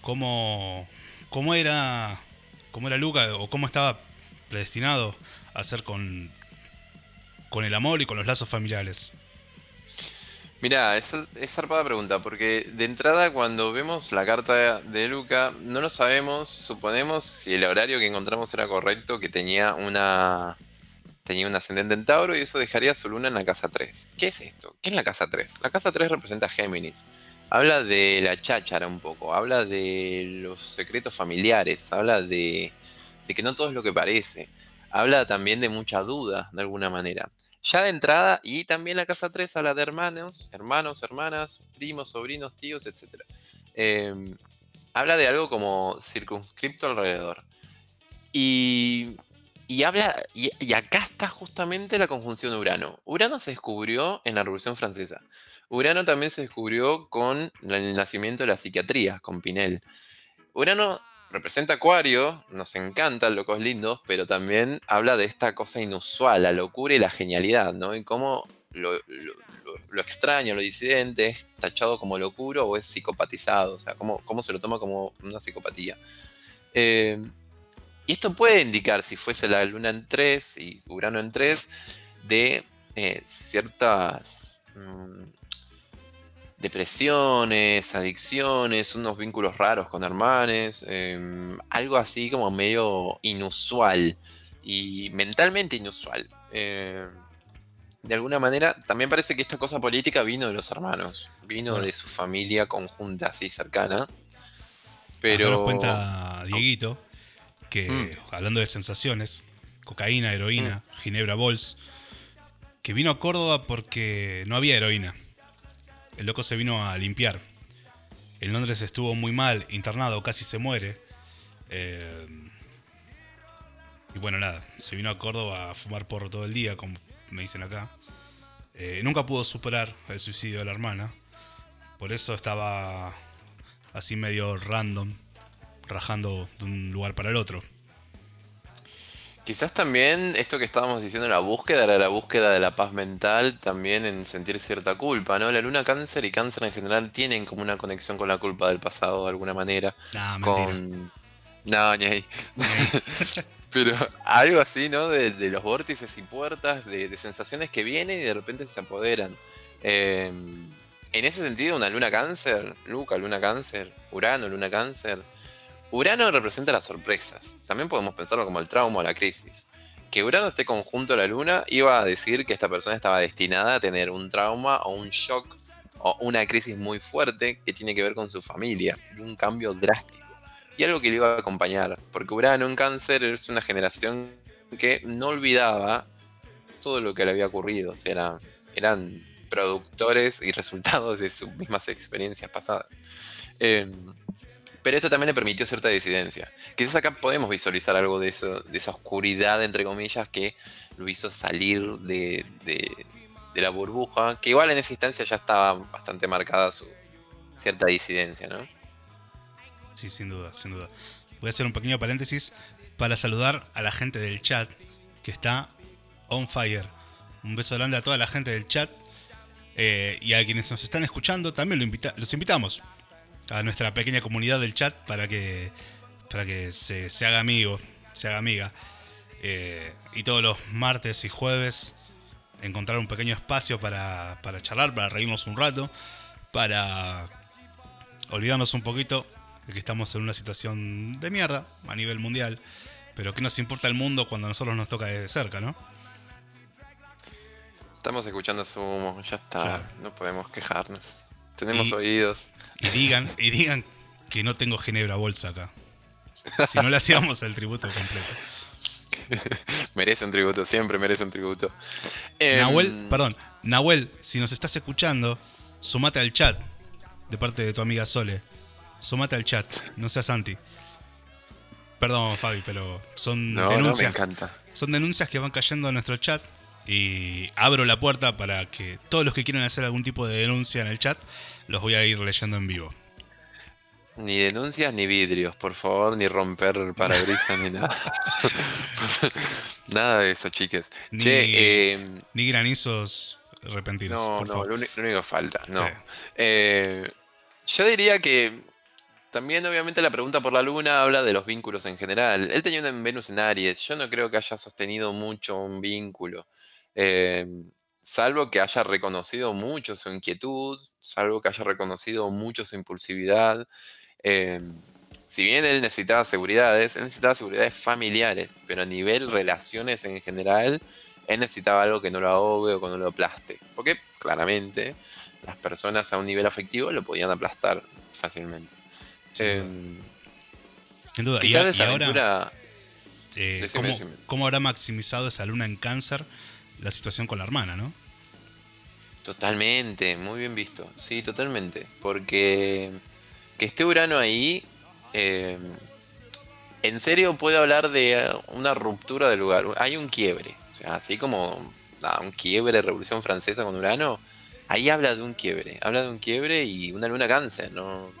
cómo, cómo era cómo era Luca o cómo estaba predestinado a ser con, con el amor y con los lazos familiares. Mira, es, es zarpada pregunta, porque de entrada cuando vemos la carta de Luca, no lo sabemos, suponemos si el horario que encontramos era correcto, que tenía una tenía un ascendente en Tauro y eso dejaría su luna en la casa 3. ¿Qué es esto? ¿Qué es la casa 3? La casa 3 representa a Géminis. Habla de la cháchara un poco, habla de los secretos familiares, habla de, de que no todo es lo que parece, habla también de mucha duda de alguna manera. Ya de entrada, y también la casa 3 habla de hermanos, hermanos, hermanas, primos, sobrinos, tíos, etc. Eh, habla de algo como circunscripto alrededor. Y, y habla, y, y acá está justamente la conjunción Urano. Urano se descubrió en la Revolución Francesa. Urano también se descubrió con el nacimiento de la psiquiatría, con Pinel. Urano representa Acuario, nos encantan locos lindos, pero también habla de esta cosa inusual, la locura y la genialidad, ¿no? Y cómo lo, extraño, lo disidente es tachado como locura o es psicopatizado, o sea, cómo, cómo se lo toma como una psicopatía. Eh, y esto puede indicar, si fuese la luna en 3 y Urano en 3, de eh, ciertas mm, depresiones, adicciones, unos vínculos raros con hermanes, em, algo así como medio inusual y mentalmente inusual. Em, de alguna manera, también parece que esta cosa política vino de los hermanos, vino Bueno. de su familia conjunta así cercana. Pero nos cuenta Dieguito que, Mm. hablando de sensaciones, cocaína, heroína, ginebra bols, que vino a Córdoba porque no había heroína. El loco se vino a limpiar. En Londres estuvo muy mal, internado, casi se muere. Eh, y bueno, nada, se vino a Córdoba a fumar porro todo el día, como me dicen acá. Eh, nunca pudo superar el suicidio de la hermana. Por eso estaba así medio random, rajando de un lugar para el otro. Quizás también esto que estábamos diciendo, la búsqueda era la búsqueda de la paz mental, también en sentir cierta culpa, ¿no? La luna cáncer y cáncer en general tienen como una conexión con la culpa del pasado de alguna manera. Mentira. Con... No, ni ahí. *laughs* Pero algo así, ¿no? De, de los vórtices y puertas, de, de sensaciones que vienen y de repente se apoderan. Eh, en ese sentido, una luna cáncer, Luca, luna cáncer, Urano, luna cáncer. Urano representa las sorpresas. También podemos pensarlo como el trauma o la crisis. Que Urano esté conjunto a la luna iba a decir que esta persona estaba destinada a tener un trauma o un shock o una crisis muy fuerte que tiene que ver con su familia un cambio drástico. Y algo que le iba a acompañar, porque Urano en cáncer es una generación que no olvidaba todo lo que le había ocurrido, o sea, era- eran productores y resultados de sus mismas experiencias pasadas. Eh, pero esto también le permitió cierta disidencia. Quizás acá podemos visualizar algo de, eso, de esa oscuridad, entre comillas, que lo hizo salir de, de- de la burbuja, que igual en esa instancia ya estaba bastante marcada su cierta disidencia, ¿no? Sí, sin duda, sin duda. Voy a hacer un pequeño paréntesis para saludar a la gente del chat que está on fire. Un beso grande a toda la gente del chat eh, y a quienes nos están escuchando. También lo invita- los invitamos a nuestra pequeña comunidad del chat para que, para que se, se haga amigo, se haga amiga. Eh, y todos los martes y jueves encontrar un pequeño espacio para, para charlar, para reírnos un rato, para olvidarnos un poquito de que estamos en una situación de mierda a nivel mundial. Pero ¿qué nos importa el mundo cuando a nosotros nos toca de cerca, no? Estamos escuchando sumo, ya está. Claro. No podemos quejarnos. Tenemos Y- oídos. Y digan, y digan que no tengo Ginebra Bolsa acá. Si no le hacíamos el tributo completo. *laughs* Merece un tributo, siempre merece un tributo. Em, Nahuel, perdón, Nahuel, si nos estás escuchando, sumate al chat de parte de tu amiga Sole. Sumate al chat, no seas anti. Perdón, Fabi, pero son No, no, me denuncias. encanta. son denuncias que van cayendo en nuestro chat y abro la puerta para que todos los que quieran hacer algún tipo de denuncia en el chat los voy a ir leyendo en vivo. Ni denuncias ni vidrios, por favor, ni romper parabrisas ni nada. *laughs* nada de eso, chiques. Ni- Che, em, Ni granizos repentinos, no, por no, favor. lo, lo único falta, no. Sí. Eh, yo diría que también, obviamente, la pregunta por la luna habla de los vínculos en general. Él tenía un Venus en Aries. Yo no creo que haya sostenido mucho un vínculo. Eh, salvo que haya reconocido mucho su inquietud, salvo que haya reconocido mucho su impulsividad. Eh, si bien él necesitaba seguridades, él necesitaba seguridades familiares, pero a nivel relaciones en general, él necesitaba algo que no lo ahogue o que no lo aplaste. Porque claramente las personas a un nivel afectivo lo podían aplastar fácilmente. Sin Eh, Sin duda. Y, quizás y esa aventura. eh, Decime, ¿cómo, decime. cómo habrá maximizado esa luna en cáncer la situación con la hermana, no? Totalmente, muy bien visto. Sí, totalmente. Porque que esté Urano ahí, eh, en serio puede hablar de una ruptura del lugar. Hay un quiebre. O sea, así como un quiebre, Revolución Francesa con Urano, ahí habla de un quiebre. Habla de un quiebre y una luna cáncer, ¿no?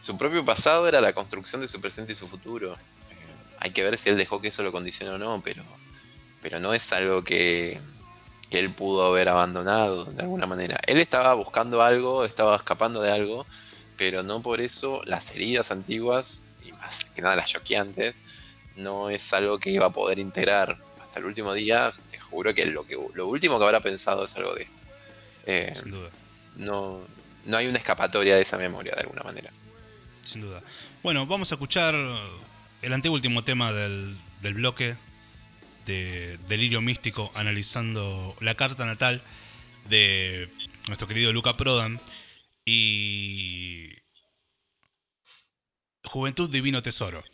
Su propio pasado era la construcción de su presente y su futuro. Eh, hay que ver si él dejó que eso lo condicione o no, pero, pero no es algo que, que él pudo haber abandonado de alguna manera. Él estaba buscando algo, estaba escapando de algo, pero no por eso las heridas antiguas, y más que nada las choqueantes, no es algo que iba a poder integrar. Hasta el último día, te juro que lo, que, lo último que habrá pensado es algo de esto. Eh, Sin duda. no, no hay una escapatoria de esa memoria de alguna manera. Sin duda. Bueno, vamos a escuchar el anteúltimo tema del, del bloque de Delirio Místico analizando la carta natal de nuestro querido Luca Prodan y Juventud Divino Tesoro.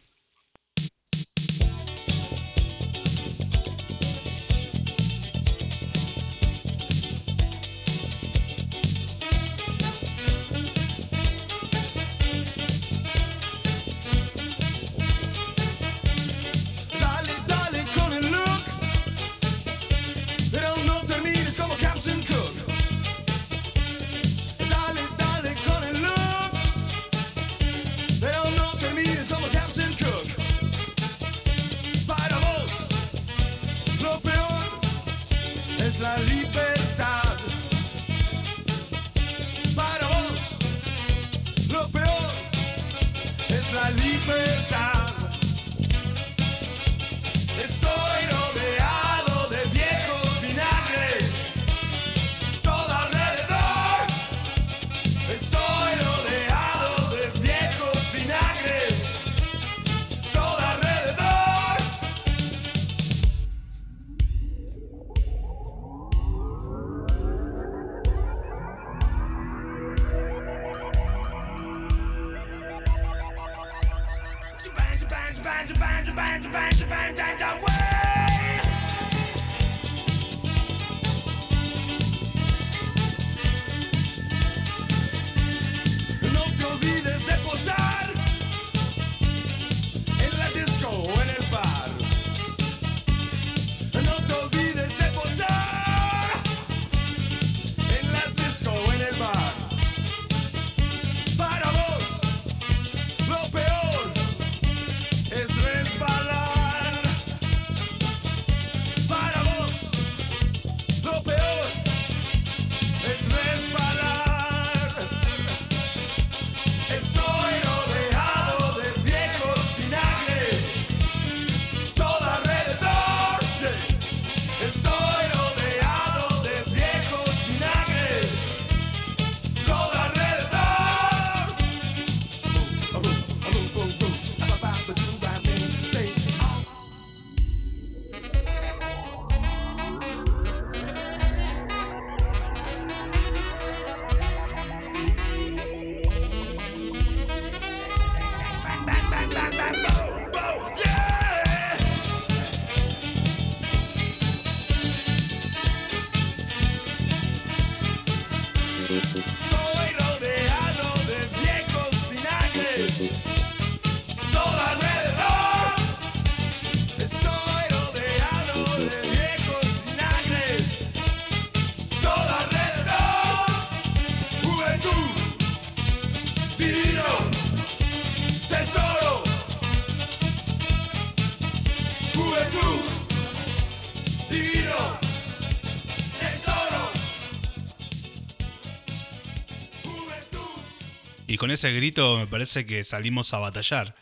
Ese grito me parece que salimos a batallar.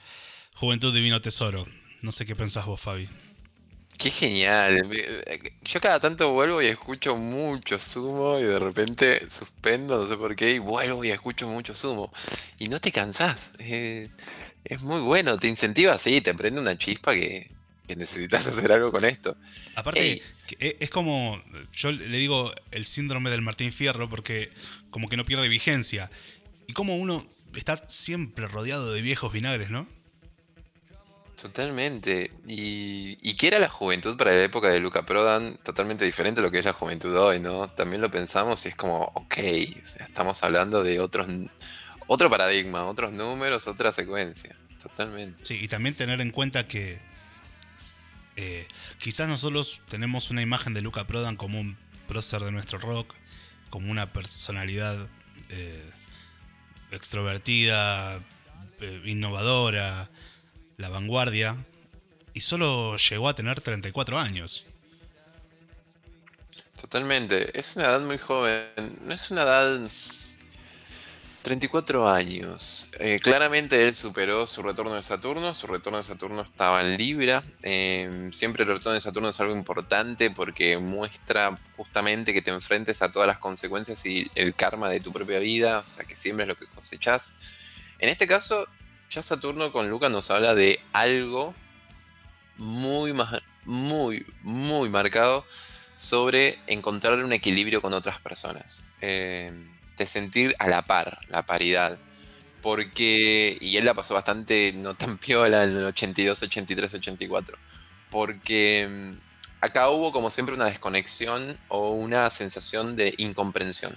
Juventud Divino Tesoro. No sé qué pensás vos, Fabi. Qué genial. Me- Yo cada tanto vuelvo y escucho mucho sumo y de repente suspendo, no sé por qué, y vuelvo y escucho mucho sumo. Y no te cansás. eh, es muy bueno, te incentiva, sí, te prende una chispa que, que necesitas *laughs* hacer algo con esto. Aparte, e- es como, yo le digo el síndrome del Martín Fierro porque como que no pierde vigencia. Y como uno está siempre rodeado de viejos vinagres, ¿no? Totalmente. Y, y que era la juventud para la época de Luca Prodan, totalmente diferente a lo que es la juventud hoy, ¿no? También lo pensamos y es como, ok, o sea, estamos hablando de otros, otro paradigma, otros números, otra secuencia. Totalmente. Sí, y también tener en cuenta que eh, quizás nosotros tenemos una imagen de Luca Prodan como un prócer de nuestro rock, como una personalidad eh, extrovertida, eh, innovadora, la vanguardia, y solo llegó a tener 34 años. Totalmente. Es una edad muy joven. No es una edad... 34 años. Eh, claramente él superó su retorno de Saturno. Su retorno de Saturno estaba en Libra. Eh, siempre el retorno de Saturno es algo importante porque muestra justamente que te enfrentes a todas las consecuencias y el karma de tu propia vida. O sea, que siempre es lo que cosechas. En este caso, ya Saturno con Luca nos habla de algo muy, muy, muy marcado sobre encontrar un equilibrio con otras personas. Eh, de sentir a la par, la paridad. Porque, y él la pasó bastante no tan *laughs* piola en el 82, 83, 84. Porque mm, acá hubo como siempre una desconexión o una sensación de incomprensión.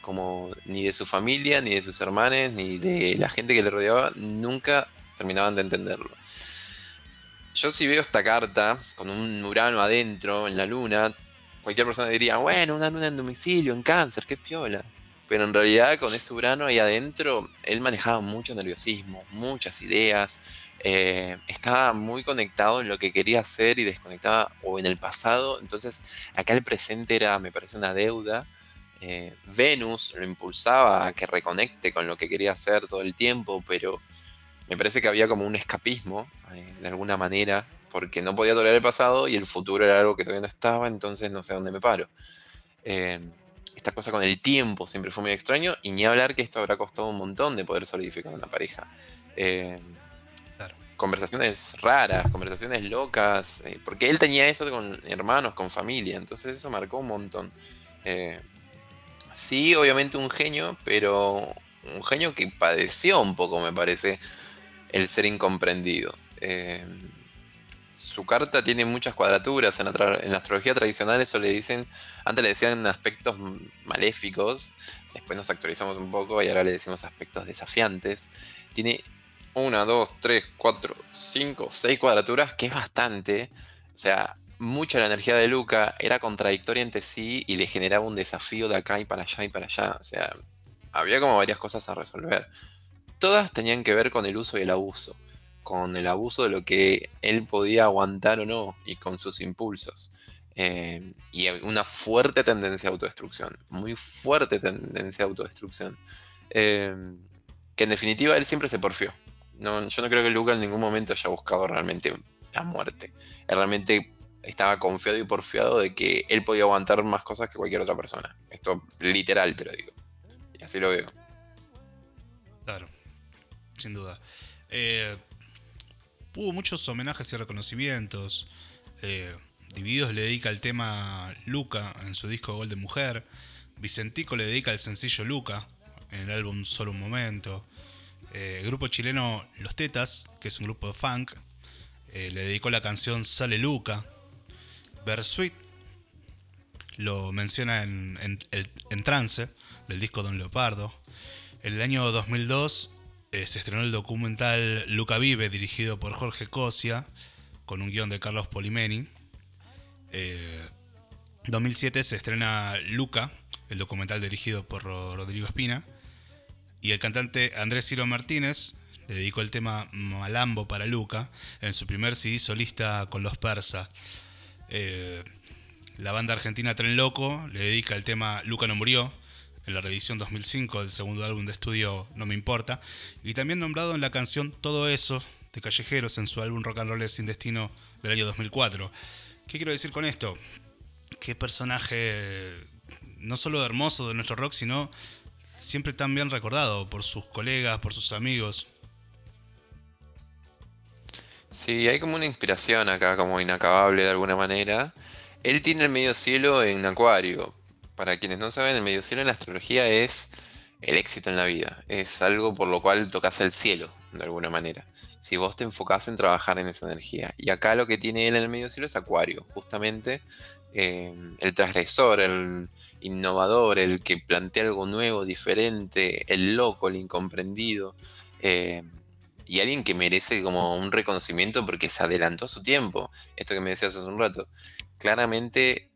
Como ni de su familia, ni de sus hermanos, ni de la gente que le rodeaba, nunca terminaban de entenderlo. Yo si veo esta carta con un Urano adentro en la luna, cualquier persona diría, bueno, una luna en domicilio, en cáncer, qué piola. Pero en realidad con ese Urano ahí adentro, él manejaba mucho nerviosismo, muchas ideas, eh, estaba muy conectado en lo que quería hacer y desconectaba o en el pasado. Entonces acá el presente era, me parece, una deuda. Eh, Venus lo impulsaba a que reconecte con lo que quería hacer todo el tiempo, pero me parece que había como un escapismo, eh, de alguna manera, porque no podía tolerar el pasado y el futuro era algo que todavía no estaba, entonces no sé dónde me paro. Esta cosa con el tiempo siempre fue muy extraño, y ni hablar que esto habrá costado un montón de poder solidificar una pareja. Eh, Claro. Conversaciones raras, conversaciones locas, eh, porque él tenía eso con hermanos, con familia, entonces eso marcó un montón. Eh, sí, obviamente un genio, pero un genio que padeció un poco, me parece, el ser incomprendido. Su carta tiene muchas cuadraturas. En la, astrología tradicional eso le dicen, antes le decían aspectos maléficos, después nos actualizamos un poco y ahora le decimos aspectos desafiantes. Tiene una, dos, tres, cuatro, cinco, seis cuadraturas, que es bastante. O sea, mucha la energía de Luca era contradictoria entre sí y le generaba un desafío de acá y para allá y para allá. O sea, había como varias cosas a resolver. Todas tenían que ver con el uso y el abuso. Con el abuso de lo que él podía aguantar o no y con sus impulsos. Eh, y una fuerte tendencia a autodestrucción. Muy fuerte tendencia a autodestrucción. Eh, que en definitiva él siempre se porfió. No, yo no creo que Luca en ningún momento haya buscado realmente la muerte. Él realmente estaba confiado y porfiado de que él podía aguantar más cosas que cualquier otra persona. Esto literal te lo digo. Y así lo veo. Claro, sin duda. Eh, hubo muchos homenajes y reconocimientos. Eh, Divididos le dedica el tema Luca en su disco Gol de Mujer. Vicentico le dedica el sencillo Luca en el álbum Solo un Momento. Eh, el grupo chileno Los Tetas, que es un grupo de funk, eh, le dedicó la canción Sale Luca. Bersuit lo menciona en, en, en Trance, del disco Don Leopardo. En el año 2002 eh, se estrenó el documental Luca Vive, dirigido por Jorge Cosia, con un guion de Carlos Polimeni. Eh, 2007 se estrena Luca, el documental dirigido por Ro- Rodrigo Espina. Y el cantante Andrés Ciro Martínez le dedicó el tema Malambo para Luca en su primer CD solista con los persas. Eh, la banda argentina Tren Loco le dedica el tema Luca no murió en la revisión 2005 del segundo álbum de estudio No me importa y también nombrado en la canción Todo eso de Callejeros en su álbum Rock and Roll sin destino del año 2004. ¿Qué quiero decir con esto? Qué personaje no solo hermoso de nuestro rock, sino siempre tan bien recordado por sus colegas, por sus amigos. Sí, hay como una inspiración acá, como inacabable de alguna manera. Él tiene el medio cielo en Acuario. Para quienes no saben, el medio cielo en la astrología es el éxito en la vida. Es algo por lo cual tocas el cielo, de alguna manera. Si vos te enfocás en trabajar en esa energía. Y acá lo que tiene él en el medio cielo es Acuario, justamente eh, el transgresor, el innovador, el que plantea algo nuevo, diferente, el loco, el incomprendido. Eh, y alguien que merece como un reconocimiento porque se adelantó a su tiempo. Esto que me decías hace un rato. Claramente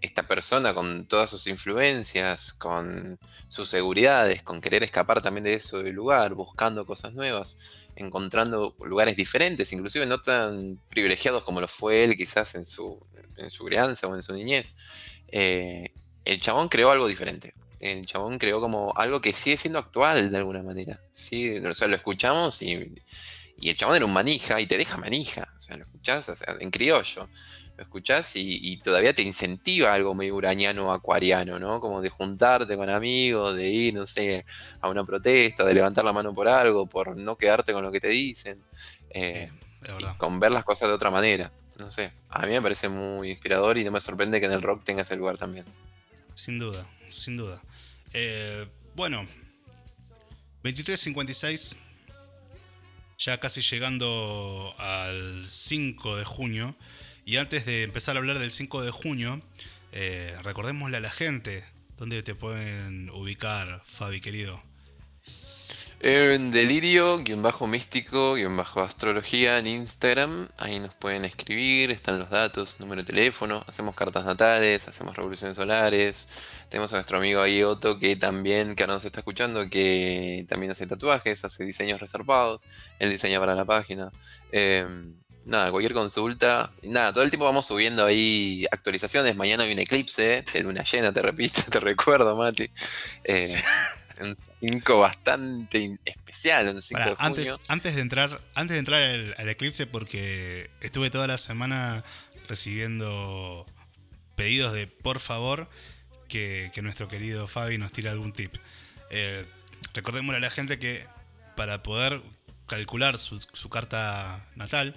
esta persona con todas sus influencias, con sus seguridades, con querer escapar también de eso lugar, buscando cosas nuevas, encontrando lugares diferentes, inclusive no tan privilegiados como lo fue él quizás en su, en su crianza o en su niñez. Eh, el chabón creó algo diferente el chabón creó como algo que sigue siendo actual de alguna manera. ¿sí? O sea, lo escuchamos y, y el chabón era un manija y te deja manija. O sea, lo escuchás en criollo. Lo escuchás y, todavía te incentiva algo medio uraniano acuariano, ¿no? Como de juntarte con amigos, de ir, no sé, a una protesta, de levantar la mano por algo, por no quedarte con lo que te dicen. Eh, con ver las cosas de otra manera. No sé, a mí me parece muy inspirador y no me sorprende que en el rock tenga ese lugar también. Sin duda, sin duda. Eh, bueno, 23.56, ya casi llegando al 5 de junio. Y antes de empezar a hablar del 5 de junio, eh, recordémosle a la gente dónde te pueden ubicar, Fabi querido. En delirio, guion bajo místico, guion bajo astrología en Instagram. Ahí nos pueden escribir, están los datos, número de teléfono. Hacemos cartas natales, hacemos revoluciones solares. Tenemos a nuestro amigo ahí Otto que también, que ahora nos está escuchando, que también hace tatuajes, hace diseños reservados. Él diseña para la página. Em, nada, cualquier consulta. Nada, todo el tiempo vamos subiendo ahí actualizaciones. Mañana hay un eclipse de luna llena, te repito, *laughs* te recuerdo, Mati. Eh, 5 bastante especial, un 5 de junio. Antes, de entrar, antes de entrar al, eclipse, porque estuve toda la semana recibiendo pedidos de por favor que, nuestro querido Fabi nos tire algún tip. Eh, recordémosle a la gente que para poder calcular su, carta natal,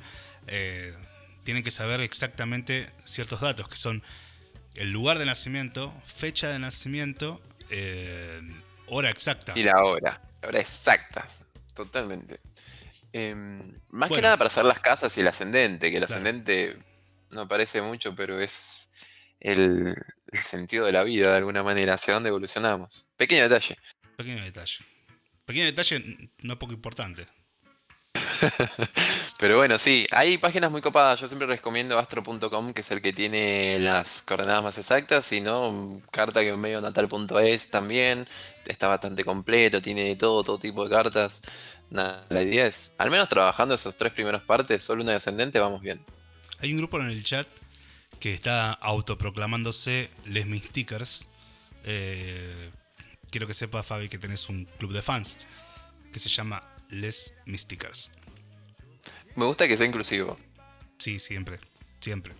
eh, tienen que saber exactamente ciertos datos, que son el lugar de nacimiento, fecha de nacimiento, eh, hora exacta. Y la hora, la hora exacta, totalmente. Em, más que nada para hacer las casas y el ascendente, que el ascendente no parece mucho, pero es el, sentido de la vida de alguna manera, hacia dónde evolucionamos. Pequeño detalle. Pequeño detalle. Pequeño detalle no poco importante. *laughs* Pero bueno, sí, hay páginas muy copadas. Yo siempre recomiendo astro.com, que es el que tiene las coordenadas más exactas, si no, carta que medio natal.es también. Está bastante completo, tiene todo, todo tipo de cartas. Nada, la idea es, al menos trabajando esos tres primeras partes, solo una descendente, vamos bien. Hay un grupo en el chat que está autoproclamándose Les Mystickers. Eh, quiero que sepa, Fabi, que tenés un club de fans que se llama Les Mystickers. Me gusta que sea inclusivo. Sí, siempre, siempre.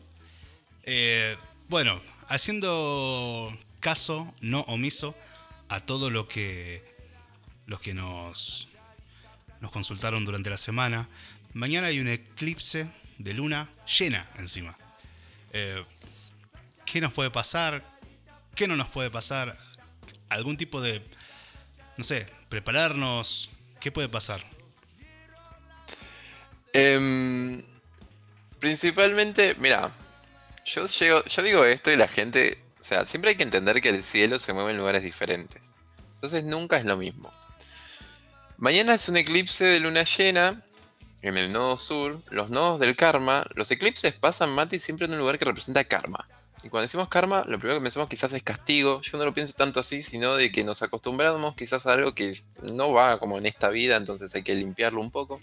Eh, bueno, haciendo caso no omiso a todo lo que los que nos nos consultaron durante la semana. Mañana hay un eclipse de luna llena encima. Eh, ¿Qué nos puede pasar? ¿Qué no nos puede pasar? ¿Algún tipo de, no sé, prepararnos? ¿Qué puede pasar? Em, principalmente, mira, yo, yo digo esto y la gente, o sea, siempre hay que entender que el cielo se mueve en lugares diferentes. Entonces nunca es lo mismo. Mañana es un eclipse de luna llena en el nodo sur. Los nodos del karma, los eclipses pasan, Mati, siempre en un lugar que representa karma. Y cuando decimos karma, lo primero que pensamos quizás es castigo. Yo no lo pienso tanto así, sino de que nos acostumbramos quizás a algo que no va como en esta vida, entonces hay que limpiarlo un poco.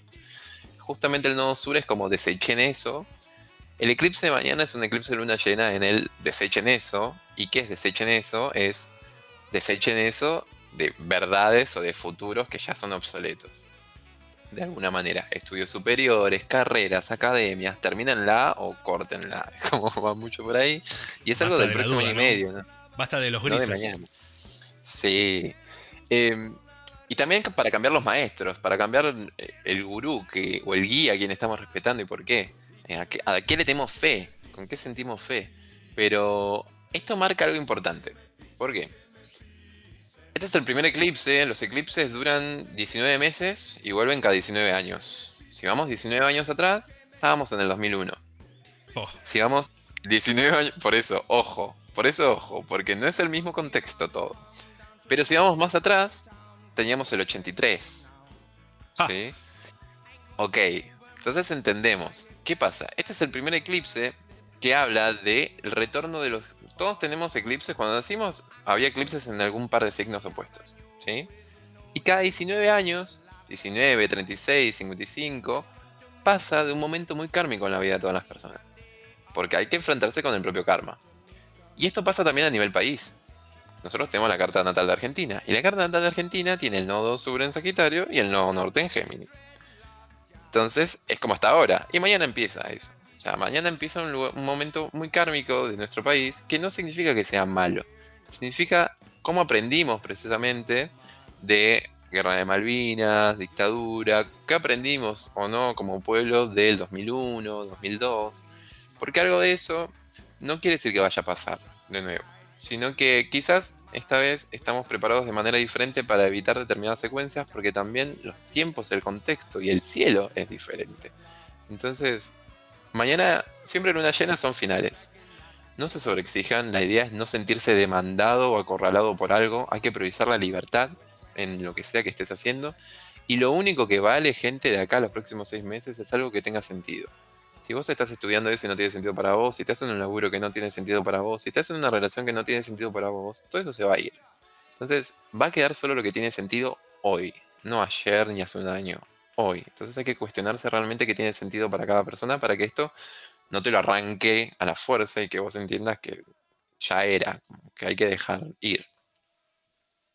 Justamente el nodo sur es como desechen eso. El eclipse de mañana es un eclipse de luna llena en el desechen eso. ¿Y qué es desechen eso? Es desechen eso de verdades o de futuros que ya son obsoletos de alguna manera. Estudios superiores, carreras, academias, terminenla o córtenla. *laughs* Como va mucho por ahí. Y es algo del de próximo duda, año y ¿no? medio, ¿no? Basta de los No de grises. mañana. Sí. Eh, y también para cambiar los maestros, para cambiar eh, el gurú que, o el guía a quien estamos respetando y por qué. Eh, ¿A qué, a qué le tenemos fe? ¿Con qué sentimos fe? Pero esto marca algo importante. ¿Por qué? Este es el primer eclipse. Los eclipses duran 19 meses y vuelven cada 19 años. Si vamos 19 años atrás, estábamos en el 2001. Oh, Si vamos 19 años, por eso, ojo, por eso ojo, porque no es el mismo contexto todo. Pero si vamos más atrás, teníamos el 83. Ah. ¿Sí? Ok, entonces entendemos. ¿Qué pasa? Este es el primer eclipse que habla del retorno de los... Todos tenemos eclipses, cuando nacimos había eclipses en algún par de signos opuestos. ¿Sí? Y cada 19 años, 19, 36, 55, pasa de un momento muy kármico en la vida de todas las personas porque hay que enfrentarse con el propio karma. Y esto pasa también a nivel país. Nosotros tenemos la carta natal de Argentina, y la carta natal de Argentina tiene el nodo sur en Sagitario y el nodo norte en Géminis. Entonces, es como hasta ahora, y mañana empieza eso. O sea, mañana empieza un, un momento muy kármico de nuestro país, que no significa que sea malo, significa cómo aprendimos precisamente de Guerra de Malvinas, dictadura, qué aprendimos o no como pueblo del 2001, 2002. Porque algo de eso no quiere decir que vaya a pasar de nuevo, sino que quizás esta vez estamos preparados de manera diferente para evitar determinadas secuencias porque también los tiempos, el contexto y el cielo es diferente. Entonces, mañana siempre luna llena son finales. No se sobreexijan, la idea es no sentirse demandado o acorralado por algo, hay que priorizar la libertad en lo que sea que estés haciendo. Y lo único que vale, gente, de acá los próximos seis meses es algo que tenga sentido. Si vos estás estudiando eso y no tiene sentido para vos, si estás en un laburo que no tiene sentido para vos, si estás en una relación que no tiene sentido para vos, todo eso se va a ir. Entonces, va a quedar solo lo que tiene sentido hoy, no ayer ni hace un año, hoy. Entonces hay que cuestionarse realmente qué tiene sentido para cada persona para que esto no te lo arranque a la fuerza y que vos entiendas que ya era, que hay que dejar ir.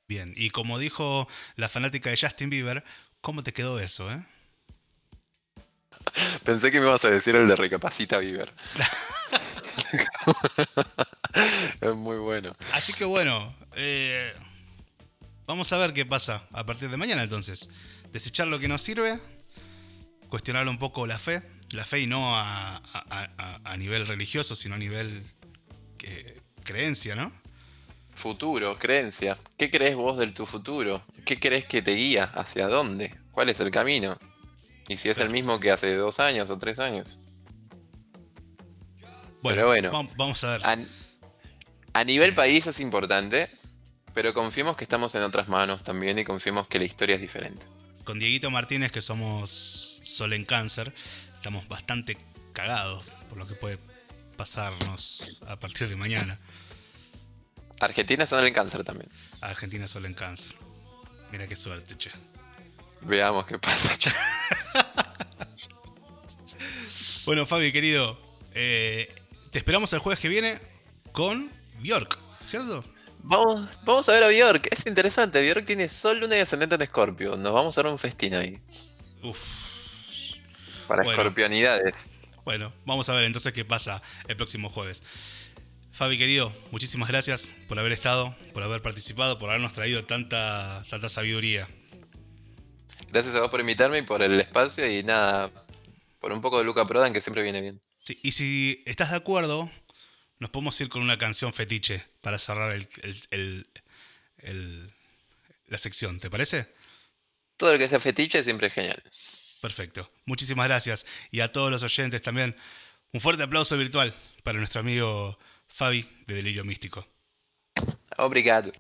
bien. Y como dijo la fanática de Justin Bieber, ¿cómo te quedó eso, eh? *laughs* Pensé que me ibas a decir el de Recapacita Bieber. *laughs* es muy bueno. Así que bueno, eh, vamos a ver qué pasa a partir de mañana entonces. Desechar lo que nos sirve, cuestionar un poco la fe, la fe y no a, a- a- a nivel religioso, sino a nivel que- creencia, ¿no? Futuro, creencia. ¿Qué crees vos del tu futuro? ¿Qué crees que te guía? ¿Hacia dónde? ¿Cuál es el camino? Y si es el mismo que hace dos años o tres años. Pero bueno. vam- vamos a ver. A, a nivel país es importante, pero confiemos que estamos en otras manos también y confiemos que la historia es diferente. Con Dieguito Martínez, que somos Sol en Cáncer, estamos bastante cagados por lo que puede pasarnos a partir de mañana. Argentina son el cáncer también. Argentina Sol en Cáncer. Mira qué suerte, che. Veamos qué pasa. Bueno, Fabi, querido, eh, te esperamos el jueves que viene con Bjork, ¿cierto? Vamos, vamos a ver a Bjork. Es interesante. Bjork tiene sol, luna y ascendente en Escorpio. Nos vamos a dar un festín ahí. Uf. Para Bueno. escorpionidades. Bueno, vamos a ver entonces qué pasa el próximo jueves. Fabi, querido, muchísimas gracias por haber estado, por haber participado, por habernos traído tanta, tanta sabiduría. Gracias a vos por invitarme y por el espacio y nada, por un poco de Luca Prodan que siempre viene bien. Sí, y si estás de acuerdo, nos podemos ir con una canción fetiche para cerrar el- el- el- el- la sección, ¿te parece? Todo lo que sea fetiche siempre es genial. Perfecto. Muchísimas gracias. Y a todos los oyentes también, un fuerte aplauso virtual para nuestro amigo Fabi de Delirio Místico. Obrigado.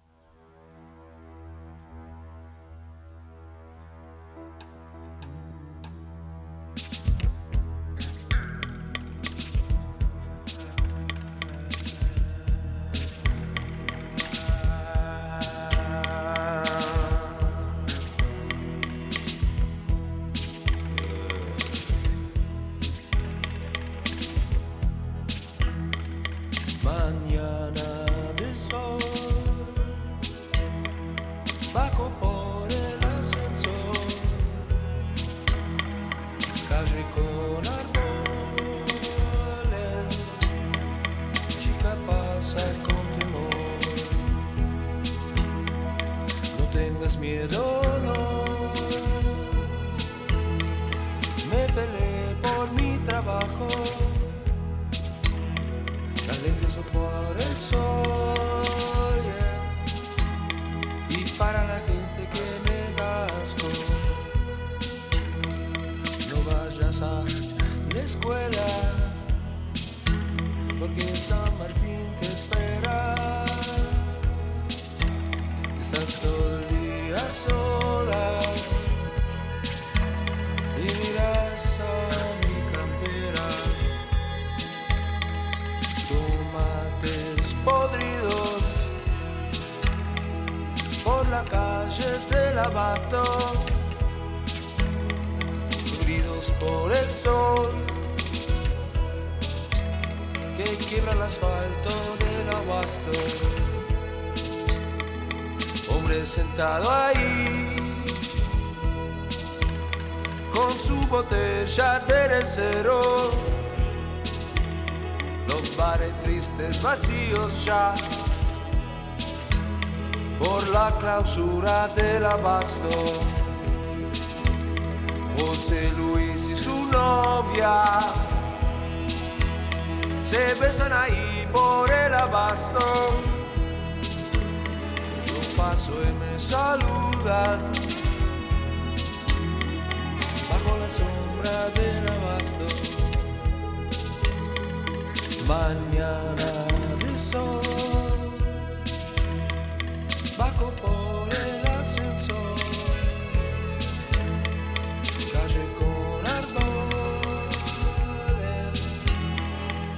Tristes vacíos ya por la clausura del abasto. José Luis y su novia se besan ahí por el abasto paso y me saludan bajo la sombra del abasto. Mañana de sol, bajo por el ascensor, calle con árboles,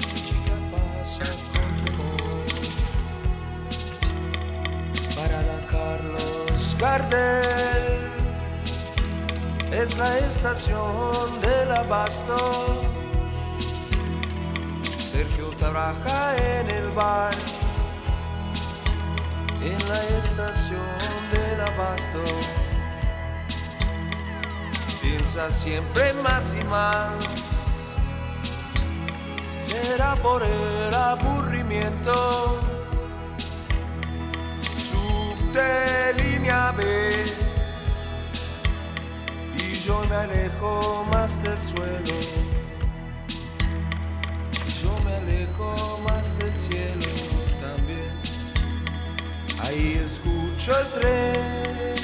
chica pasa con temor para la Carlos Gardel. Es la estación del abasto. Trabaja en el bar. En la estación del abasto. Piensa siempre más y más. Será por el aburrimiento de línea B y yo me alejo más del suelo más del cielo también. Ahí escucho el tren